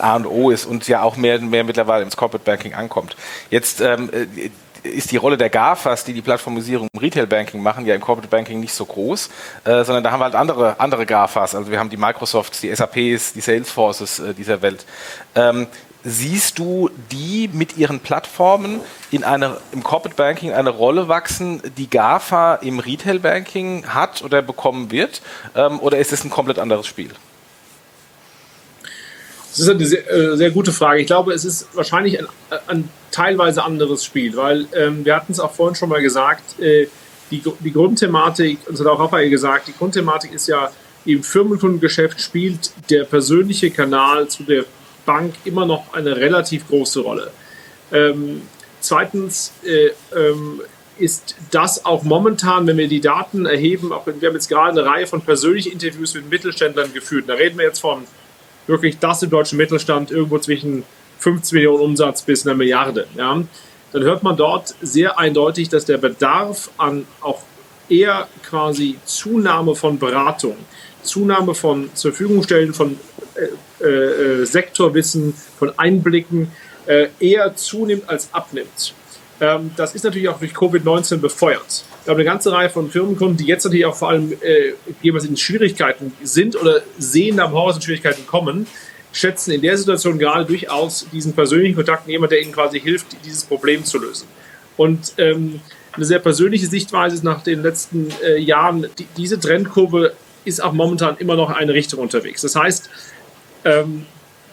A und O ist und ja auch mehr und mehr mittlerweile ins Corporate Banking ankommt. Jetzt ähm, äh, ist die Rolle der GAFAs, die die Plattformisierung im Retail Banking machen, ja im Corporate Banking nicht so groß, äh, sondern da haben wir halt andere, andere GAFAs. Also wir haben die Microsofts, die SAPs, die Salesforces äh, dieser Welt. Ähm, siehst du die mit ihren Plattformen in eine, im Corporate Banking eine Rolle wachsen, die GAFA im Retail Banking hat oder bekommen wird? Ähm, oder ist es ein komplett anderes Spiel? Das ist eine sehr, äh, sehr, gute Frage. Ich glaube, es ist wahrscheinlich ein, ein teilweise anderes Spiel, weil ähm, wir hatten es auch vorhin schon mal gesagt, äh, die, die Grundthematik, uns hat auch Raphael gesagt, die Grundthematik ist ja, im Firmenkundengeschäft spielt der persönliche Kanal zu der Bank immer noch eine relativ große Rolle. Ähm, zweitens äh, ähm, ist das auch momentan, wenn wir die Daten erheben, auch wir haben jetzt gerade eine Reihe von persönlichen Interviews mit Mittelständlern geführt. Da reden wir jetzt von wirklich das im deutschen Mittelstand irgendwo zwischen 15 Millionen Umsatz bis einer Milliarde. Ja. Dann hört man dort sehr eindeutig, dass der Bedarf an auch eher quasi Zunahme von Beratung, Zunahme von zur Verfügung stellen von äh, äh, Sektorwissen, von Einblicken äh, eher zunimmt als abnimmt. Ähm, das ist natürlich auch durch Covid-19 befeuert. Wir haben eine ganze Reihe von Firmenkunden, die jetzt natürlich auch vor allem äh, jeweils in Schwierigkeiten sind oder sehen am in Schwierigkeiten kommen, schätzen in der Situation gerade durchaus diesen persönlichen Kontakt jemand, der ihnen quasi hilft, dieses Problem zu lösen. Und ähm, eine sehr persönliche Sichtweise ist nach den letzten äh, Jahren, die, diese Trendkurve ist auch momentan immer noch in eine Richtung unterwegs. Das heißt, ähm,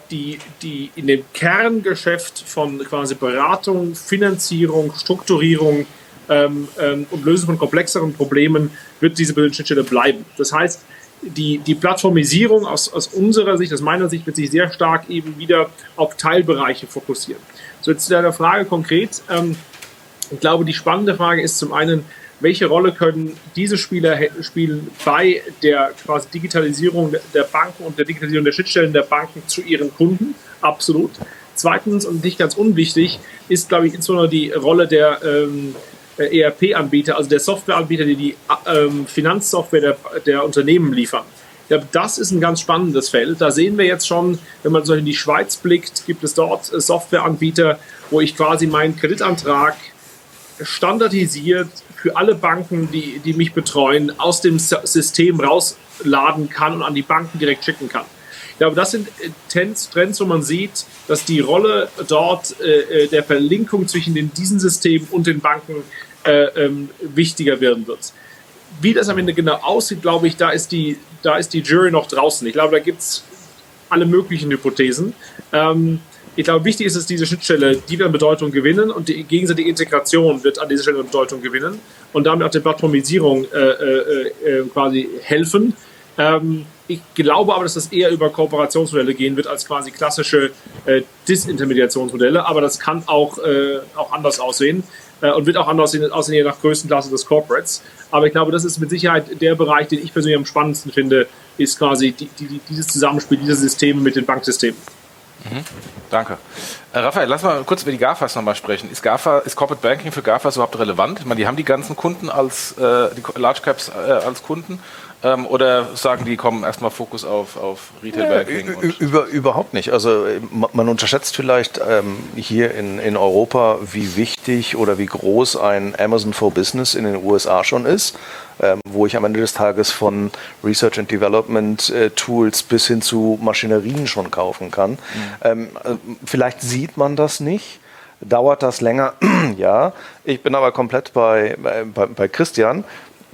die, die in dem Kerngeschäft von quasi Beratung, Finanzierung, Strukturierung ähm, ähm, und Lösung von komplexeren Problemen wird diese Schnittstelle bleiben. Das heißt, die, die Plattformisierung aus, aus unserer Sicht, aus meiner Sicht, wird sich sehr stark eben wieder auf Teilbereiche fokussieren. So, jetzt zu deiner Frage konkret. Ähm, ich glaube, die spannende Frage ist zum einen, welche Rolle können diese Spieler spielen bei der quasi Digitalisierung der Banken und der Digitalisierung der Schnittstellen der Banken zu ihren Kunden? Absolut. Zweitens und nicht ganz unwichtig ist, glaube ich, insbesondere die Rolle der ähm, ERP-Anbieter, also der Softwareanbieter, die die ähm, Finanzsoftware der, der Unternehmen liefern. Ja, das ist ein ganz spannendes Feld. Da sehen wir jetzt schon, wenn man so in die Schweiz blickt, gibt es dort äh, Softwareanbieter, wo ich quasi meinen Kreditantrag standardisiert für alle Banken, die, die mich betreuen, aus dem System rausladen kann und an die Banken direkt schicken kann. Ich glaube, das sind äh, Trends, wo man sieht, dass die Rolle dort äh, äh, der Verlinkung zwischen den, diesen Systemen und den Banken äh, ähm, wichtiger werden wird. Wie das am Ende genau aussieht, glaube ich, da ist die, da ist die Jury noch draußen. Ich glaube, da gibt es alle möglichen Hypothesen. Ähm, ich glaube, wichtig ist es, diese Schnittstelle, die wird an Bedeutung gewinnen und die gegenseitige Integration wird an dieser Stelle an Bedeutung gewinnen und damit auch der Plattformisierung äh, äh, äh, quasi helfen. Ähm, ich glaube aber, dass das eher über Kooperationsmodelle gehen wird als quasi klassische äh, Disintermediationsmodelle, aber das kann auch, äh, auch anders aussehen äh, und wird auch anders aussehen, je nach Größenklasse des Corporates. Aber ich glaube, das ist mit Sicherheit der Bereich, den ich persönlich am spannendsten finde, ist quasi die, die, dieses Zusammenspiel dieser Systeme mit den Banksystemen. Mhm. Danke. Äh, Raphael, lass mal kurz über die GAFAs nochmal sprechen. Ist, GAFA, ist Corporate Banking für GAFAs überhaupt relevant? Ich meine, die haben die ganzen Kunden als, äh, die Large Caps äh, als Kunden. Ähm, oder sagen die, kommen erstmal Fokus auf, auf Retail Banking? Ja, über, überhaupt nicht. Also man unterschätzt vielleicht ähm, hier in, in Europa, wie wichtig oder wie groß ein Amazon for Business in den USA schon ist, ähm, wo ich am Ende des Tages von Research and Development äh, Tools bis hin zu Maschinerien schon kaufen kann. Mhm. Ähm, äh, vielleicht sieht man das nicht. Dauert das länger? ja. Ich bin aber komplett bei, bei, bei Christian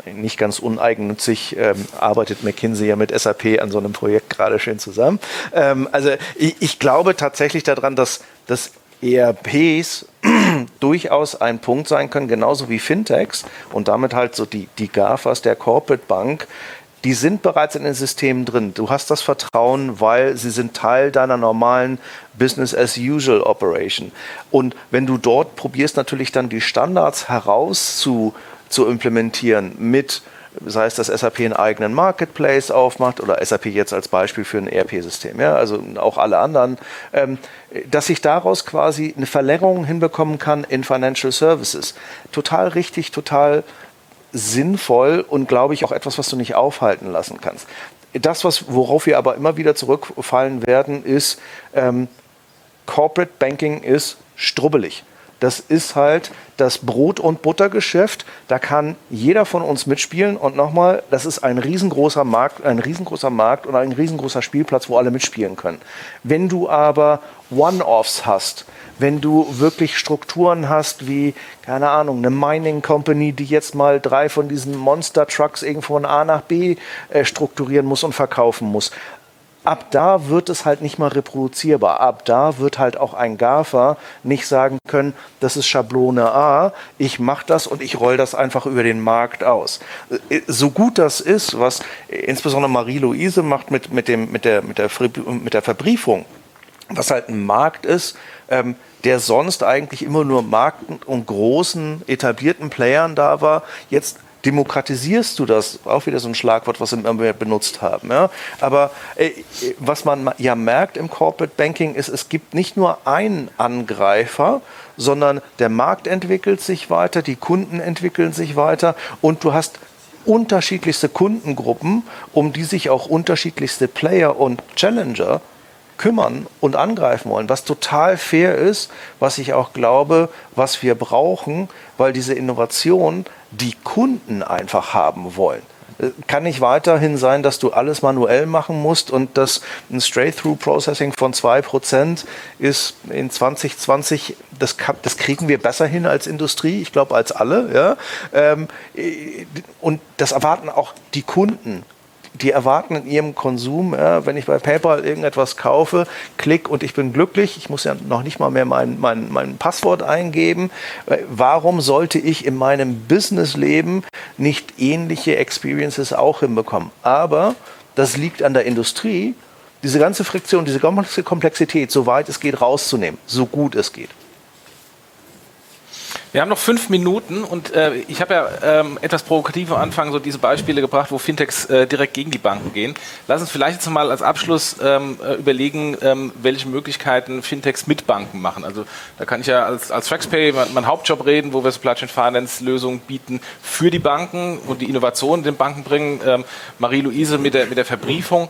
nicht ganz uneigennützig ähm, arbeitet McKinsey ja mit SAP an so einem Projekt gerade schön zusammen. Ähm, also ich, ich, glaube tatsächlich daran, dass, dass ERPs durchaus ein Punkt sein können, genauso wie Fintechs und damit halt so die, die GAFAs der Corporate Bank, die sind bereits in den Systemen drin. Du hast das Vertrauen, weil sie sind Teil deiner normalen Business as usual Operation. Und wenn du dort probierst, natürlich dann die Standards heraus zu zu implementieren mit, sei es, dass SAP einen eigenen Marketplace aufmacht oder SAP jetzt als Beispiel für ein ERP-System, ja, also auch alle anderen, ähm, dass ich daraus quasi eine Verlängerung hinbekommen kann in Financial Services. Total richtig, total sinnvoll und glaube ich auch etwas, was du nicht aufhalten lassen kannst. Das, was, worauf wir aber immer wieder zurückfallen werden, ist, ähm, Corporate Banking ist strubbelig. Das ist halt das Brot- und Buttergeschäft. Da kann jeder von uns mitspielen. Und nochmal, das ist ein riesengroßer Markt, ein riesengroßer Markt und ein riesengroßer Spielplatz, wo alle mitspielen können. Wenn du aber One-Offs hast, wenn du wirklich Strukturen hast wie, keine Ahnung, eine Mining Company, die jetzt mal drei von diesen Monster Trucks irgendwo von A nach B äh, strukturieren muss und verkaufen muss, ab da wird es halt nicht mal reproduzierbar. Ab da wird halt auch ein GAFA nicht sagen können, das ist Schablone A, ich mache das und ich roll das einfach über den Markt aus. Äh, so gut das ist, was insbesondere Marie-Louise macht mit, mit, dem, mit, der, mit, der, mit der Verbriefung, was halt ein Markt ist, ähm, der sonst eigentlich immer nur Marken und großen etablierten Playern da war, jetzt demokratisierst du das, auch wieder so ein Schlagwort, was wir benutzt haben. Ja? Aber äh, was man ja merkt im Corporate Banking ist, es gibt nicht nur einen Angreifer, sondern der Markt entwickelt sich weiter, die Kunden entwickeln sich weiter und du hast unterschiedlichste Kundengruppen, um die sich auch unterschiedlichste Player und Challenger kümmern und angreifen wollen, was total fair ist, was ich auch glaube, was wir brauchen, weil diese Innovation die Kunden einfach haben wollen kann nicht weiterhin sein, dass du alles manuell machen musst und dass ein Straight-Through-Processing von 2% ist in 2020, das, das, kriegen wir besser hin als Industrie, ich glaube als alle. Ja? Ähm, und das erwarten auch die Kunden die erwarten in ihrem Konsum, ja, wenn ich bei PayPal irgendetwas kaufe, klick und ich bin glücklich, ich muss ja noch nicht mal mehr mein, mein, mein Passwort eingeben. Warum sollte ich in meinem Businessleben nicht ähnliche Experiences auch hinbekommen? Aber das liegt an der Industrie, diese ganze Friktion, diese ganze Komplexität, so weit es geht, rauszunehmen, so gut es geht. Wir haben noch fünf Minuten und äh, ich habe ja ähm, etwas provokativ am Anfang so diese Beispiele gebracht, wo Fintechs äh, direkt gegen die Banken gehen. Lass uns vielleicht jetzt mal als Abschluss ähm, äh, überlegen, ähm, welche Möglichkeiten Fintechs mit Banken machen. Also da kann ich ja als, als TraxPay mein, mein Hauptjob reden, wo wir Supply Chain Finance Lösungen bieten für die Banken und die Innovationen den Banken bringen. Ähm, Marie-Louise mit der, mit der Verbriefung.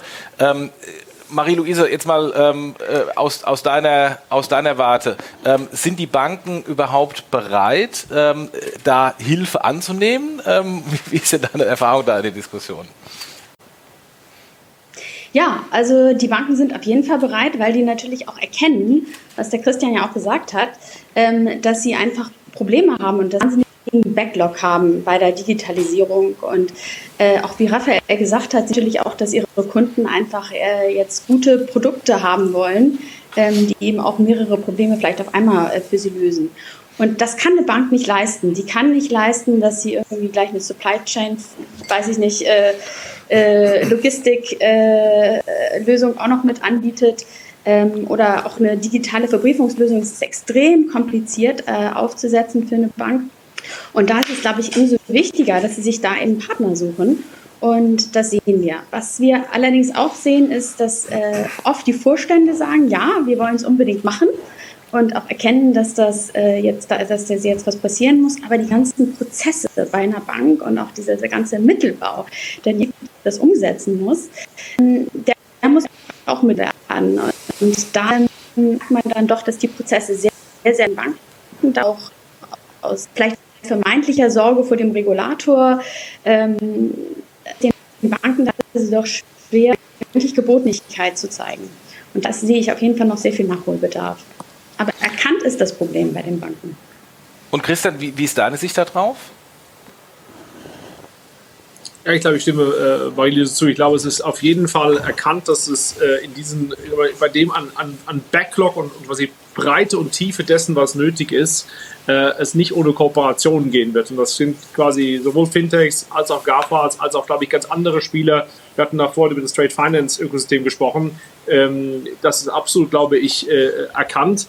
Marie-Louise, jetzt mal ähm, äh, aus, aus, deiner, aus deiner Warte. Ähm, sind die Banken überhaupt bereit, ähm, da Hilfe anzunehmen? Ähm, wie ist denn deine Erfahrung da in der Diskussion? Ja, also die Banken sind auf jeden Fall bereit, weil die natürlich auch erkennen, was der Christian ja auch gesagt hat, ähm, dass sie einfach Probleme haben und dass sie Backlog haben bei der Digitalisierung. Und äh, auch wie Raphael gesagt hat, natürlich auch, dass ihre Kunden einfach äh, jetzt gute Produkte haben wollen, ähm, die eben auch mehrere Probleme vielleicht auf einmal äh, für sie lösen. Und das kann eine Bank nicht leisten. Die kann nicht leisten, dass sie irgendwie gleich eine Supply Chain, weiß ich nicht, äh, äh, Logistik-Lösung äh, auch noch mit anbietet ähm, oder auch eine digitale Verbriefungslösung. Das ist extrem kompliziert aufzusetzen für eine Bank. Und da ist es, glaube ich, umso wichtiger, dass sie sich da einen Partner suchen. Und das sehen wir. Was wir allerdings auch sehen, ist, dass äh, oft die Vorstände sagen, ja, wir wollen es unbedingt machen und auch erkennen, dass das äh, jetzt da, dass das jetzt was passieren muss. Aber die ganzen Prozesse bei einer Bank und auch dieser, dieser ganze Mittelbau, der das umsetzen muss, der, der muss auch mit an. Und da merkt man dann doch, dass die Prozesse sehr, sehr, sehr Banken auch aus vielleicht vermeintlicher Sorge vor dem Regulator ähm, den Banken da ist es doch schwer, wirklich Gebotnichkeit zu zeigen. Und das sehe ich auf jeden Fall noch sehr viel Nachholbedarf. Aber erkannt ist das Problem bei den Banken. Und Christian, wie, wie ist deine Sicht darauf? Ja, ich glaube, ich stimme äh, Marie-Lise zu. Ich glaube, es ist auf jeden Fall erkannt, dass es äh, in diesen, bei dem an, an, an Backlog und, und was die Breite und Tiefe dessen, was nötig ist, äh, es nicht ohne Kooperationen gehen wird. Und das sind quasi sowohl Fintechs als auch GAFAs, als auch, glaube ich, ganz andere Spieler. Wir hatten davor über das Trade Finance Ökosystem gesprochen. Ähm, das ist absolut, glaube ich, äh, erkannt.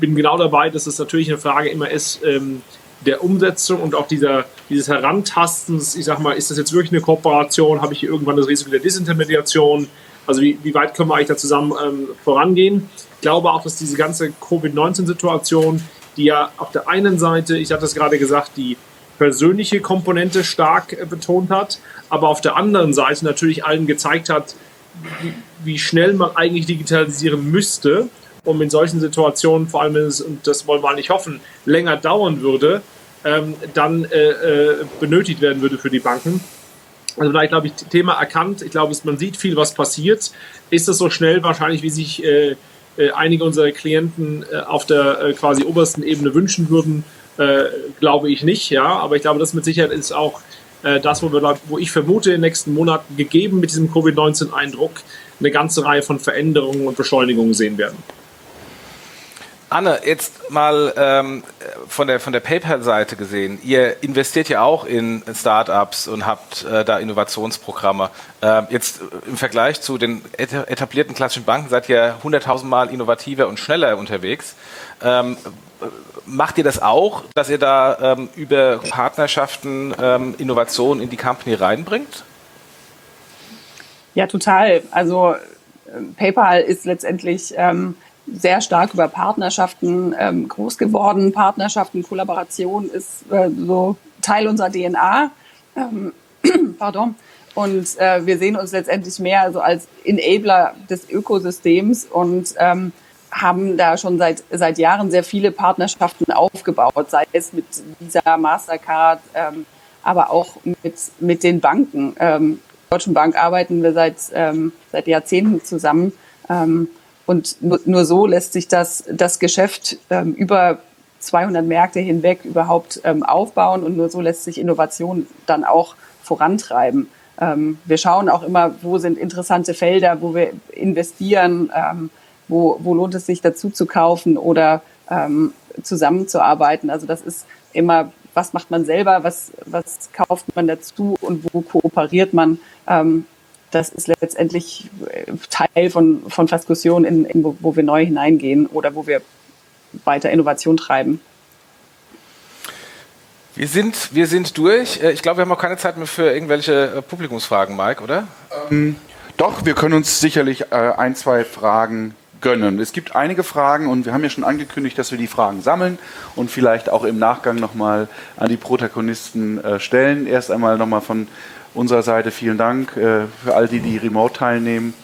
Bin genau dabei, dass es natürlich eine Frage immer ist, ähm, der Umsetzung und auch dieser, dieses Herantastens, ich sag mal, ist das jetzt wirklich eine Kooperation? Habe ich hier irgendwann das Risiko der Disintermediation? Also wie, wie weit können wir eigentlich da zusammen ähm, vorangehen? Ich glaube auch, dass diese ganze Covid-19-Situation, die ja auf der einen Seite, ich hatte es gerade gesagt, die persönliche Komponente stark äh, betont hat, aber auf der anderen Seite natürlich allen gezeigt hat, wie, wie schnell man eigentlich digitalisieren müsste um in solchen Situationen, vor allem wenn es, und das wollen wir nicht hoffen, länger dauern würde, ähm, dann äh, äh, benötigt werden würde für die Banken. Also da, glaube ich, Thema erkannt. Ich glaube, man sieht viel, was passiert. Ist es so schnell wahrscheinlich, wie sich äh, äh einige unserer Klienten äh, auf der quasi obersten Ebene wünschen würden? glaube ich nicht, ja. Aber ich glaube, das mit Sicherheit ist auch das, wo, wir, wo ich vermute, in den nächsten Monaten, gegeben mit diesem Covid-19-Eindruck, eine ganze Reihe von Veränderungen und Beschleunigungen sehen werden. Anne, jetzt mal ähm, von der, von der PayPal-Seite gesehen. Ihr investiert ja auch in Startups und habt äh, da Innovationsprogramme. Ähm, jetzt im Vergleich zu den etablierten klassischen Banken seid ihr 100.000 Mal innovativer und schneller unterwegs. Ähm, macht ihr das auch, dass ihr da ähm, über Partnerschaften ähm, Innovationen in die Company reinbringt? Ja, total. Also äh, PayPal ist letztendlich ähm, sehr stark über Partnerschaften ähm, groß geworden. Partnerschaften, Kollaboration ist äh, so Teil unserer DNA. Ähm, pardon. Und äh, wir sehen uns letztendlich mehr so als Enabler des Ökosystems und ähm, haben da schon seit, seit Jahren sehr viele Partnerschaften aufgebaut, sei es mit Visa, Mastercard, ähm, aber auch mit, mit den Banken. Ähm, Deutschen Bank arbeiten wir seit, ähm, seit Jahrzehnten zusammen. Ähm, und nur, so lässt sich das, das Geschäft ähm, über 200 Märkte hinweg überhaupt ähm, aufbauen und nur so lässt sich Innovation dann auch vorantreiben. Ähm, wir schauen auch immer, wo sind interessante Felder, wo wir investieren, ähm, wo, wo lohnt es sich dazu zu kaufen oder ähm, zusammenzuarbeiten. Also das ist immer, was macht man selber, was, was kauft man dazu und wo kooperiert man. Das ist letztendlich äh, Teil von, von Diskussionen, in, in, wo, wo wir neu hineingehen oder wo wir weiter Innovation treiben. Wir sind, wir sind durch. Äh, ich glaube, wir haben auch keine Zeit mehr für irgendwelche äh, Publikumsfragen, Mike, oder? Ähm, doch, wir können uns sicherlich äh, ein, zwei Fragen gönnen. Es gibt einige Fragen und wir haben ja schon angekündigt, dass wir die Fragen sammeln und vielleicht auch im Nachgang nochmal an die Protagonisten äh, stellen. Erst einmal nochmal von unserer Seite vielen Dank äh, für all die, die remote teilnehmen.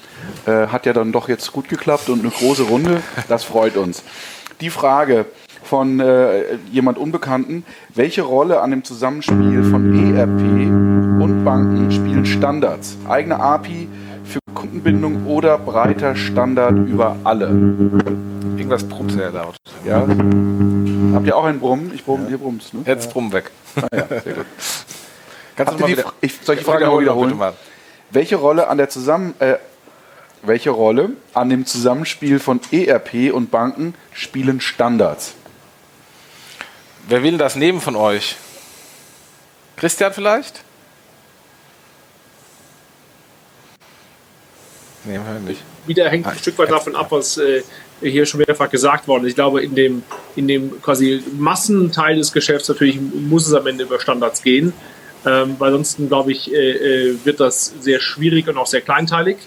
Äh, hat ja dann doch jetzt gut geklappt und eine große Runde. Das freut uns. Die Frage von äh, jemand Unbekannten: Welche Rolle an dem Zusammenspiel von ERP und Banken spielen Standards? Eigene API für Kundenbindung oder breiter Standard über alle? Irgendwas brummt sehr laut. Ja. Habt ihr auch einen Brummen? Ich brumm, ihr brummt, ne? Jetzt brummen weg. Ah, ja, sehr gut. Kannst du mal wieder, ich, soll ich die Frage wiederholen? wiederholen? Welche Rolle an der Zusammen äh, welche Rolle an dem Zusammenspiel von ERP und Banken spielen Standards? Wer will das nehmen von euch? Christian vielleicht? Nee, nicht. Wieder hängt ein Stück weit davon ab, was äh, hier schon mehrfach gesagt worden ist. Ich glaube, in dem, in dem quasi Massenteil des Geschäfts natürlich muss es am Ende über Standards gehen. Ähm, weil ansonsten, glaube ich, äh, äh, wird das sehr schwierig und auch sehr kleinteilig.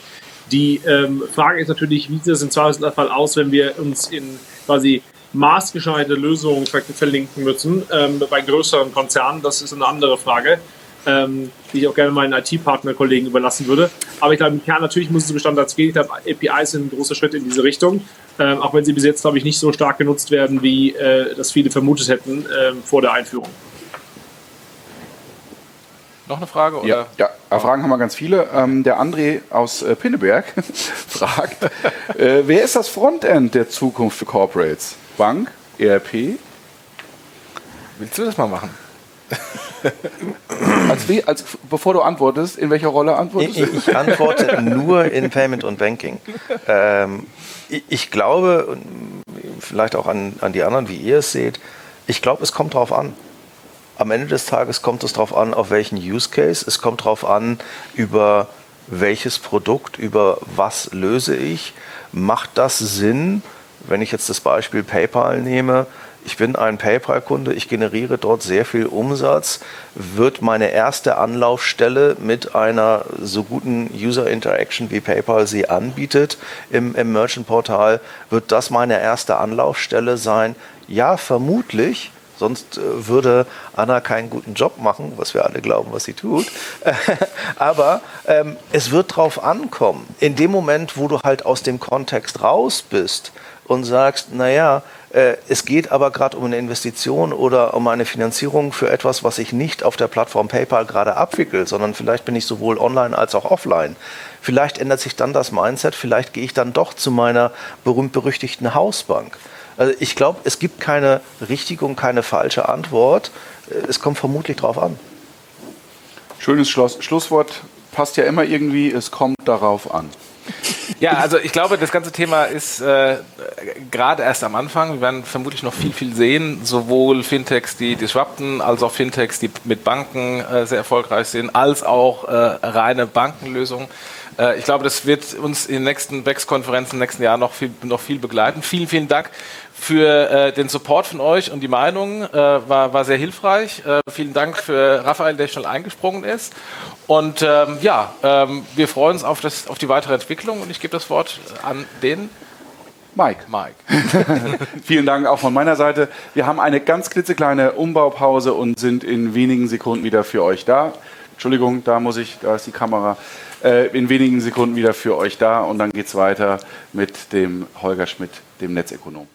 Die ähm, Frage ist natürlich, wie sieht es im Zweifelsfall aus, wenn wir uns in quasi maßgeschneiderte Lösungen ver verlinken müssen ähm, bei größeren Konzernen. Das ist eine andere Frage, ähm, die ich auch gerne meinen IT-Partner-Kollegen überlassen würde. Aber ich glaube, im Kern natürlich muss es über Standards gehen. Ich glaube, APIs sind ein großer Schritt in diese Richtung, ähm, auch wenn sie bis jetzt, glaube ich, nicht so stark genutzt werden, wie äh, das viele vermutet hätten äh, vor der Einführung. Noch eine Frage? Oder? Ja, ja, Fragen haben wir ganz viele. Ähm, der André aus äh, Pinneberg fragt, äh, wer ist das Frontend der Zukunft für Corporates? Bank, ERP? Willst du das mal machen? als, als, bevor du antwortest, in welcher Rolle antwortest du? Ich, ich antworte nur in Payment und Banking. Ähm, ich, ich, glaube, vielleicht auch an, an die anderen, wie ihr es seht, ich glaube, es kommt darauf an am Ende des Tages kommt es darauf an, auf welchen Use Case. Es kommt darauf an, über welches Produkt, über was löse ich. Macht das Sinn, wenn ich jetzt das Beispiel PayPal nehme? Ich bin ein PayPal-Kunde, ich generiere dort sehr viel Umsatz. Wird meine erste Anlaufstelle mit einer so guten User Interaction wie PayPal sie anbietet im, im Merchant-Portal, wird das meine erste Anlaufstelle sein? Ja, vermutlich. Sonst äh, würde Anna keinen guten Job machen, was wir alle glauben, was sie tut. Aber ähm, es wird drauf ankommen. In dem Moment, wo du halt aus dem Kontext raus bist und sagst, naja, äh, es geht aber gerade um eine Investition oder um eine Finanzierung für etwas, was ich nicht auf der Plattform PayPal gerade abwickle, sondern vielleicht bin ich sowohl online als auch offline. Vielleicht ändert sich dann das Mindset, vielleicht gehe ich dann doch zu meiner berühmt-berüchtigten Hausbank. Also ich glaube, es gibt keine richtige und keine falsche Antwort. Es kommt vermutlich drauf an. Schönes Schluss, Schlusswort. Passt ja immer irgendwie, es kommt darauf an. Ja, also ich glaube, das ganze Thema ist äh, gerade erst am Anfang. Wir werden vermutlich noch viel, viel sehen. Sowohl Fintechs, die disrupten, als auch Fintechs, die mit Banken äh, sehr erfolgreich sind, als auch äh, reine Bankenlösungen. Äh, ich glaube, das wird uns in den nächsten BEX-Konferenzen im nächsten Jahr noch viel, noch viel begleiten. Vielen, vielen Dank für äh, den Support von euch und die Meinung. Äh, war, war sehr hilfreich. Äh, vielen Dank für Raphael, der schnell eingesprungen ist. Und ähm, ja, ähm, wir freuen uns auf, das, auf die weitere Entwicklung und ich gebe das Wort an den Mike. Mike. Vielen Dank auch von meiner Seite. Wir haben eine ganz klitzekleine Umbaupause und sind in wenigen Sekunden wieder für euch da. Entschuldigung, da muss ich, da ist die Kamera. Äh, in wenigen Sekunden wieder für euch da und dann geht es weiter mit dem Holger Schmidt, dem Netzökonom.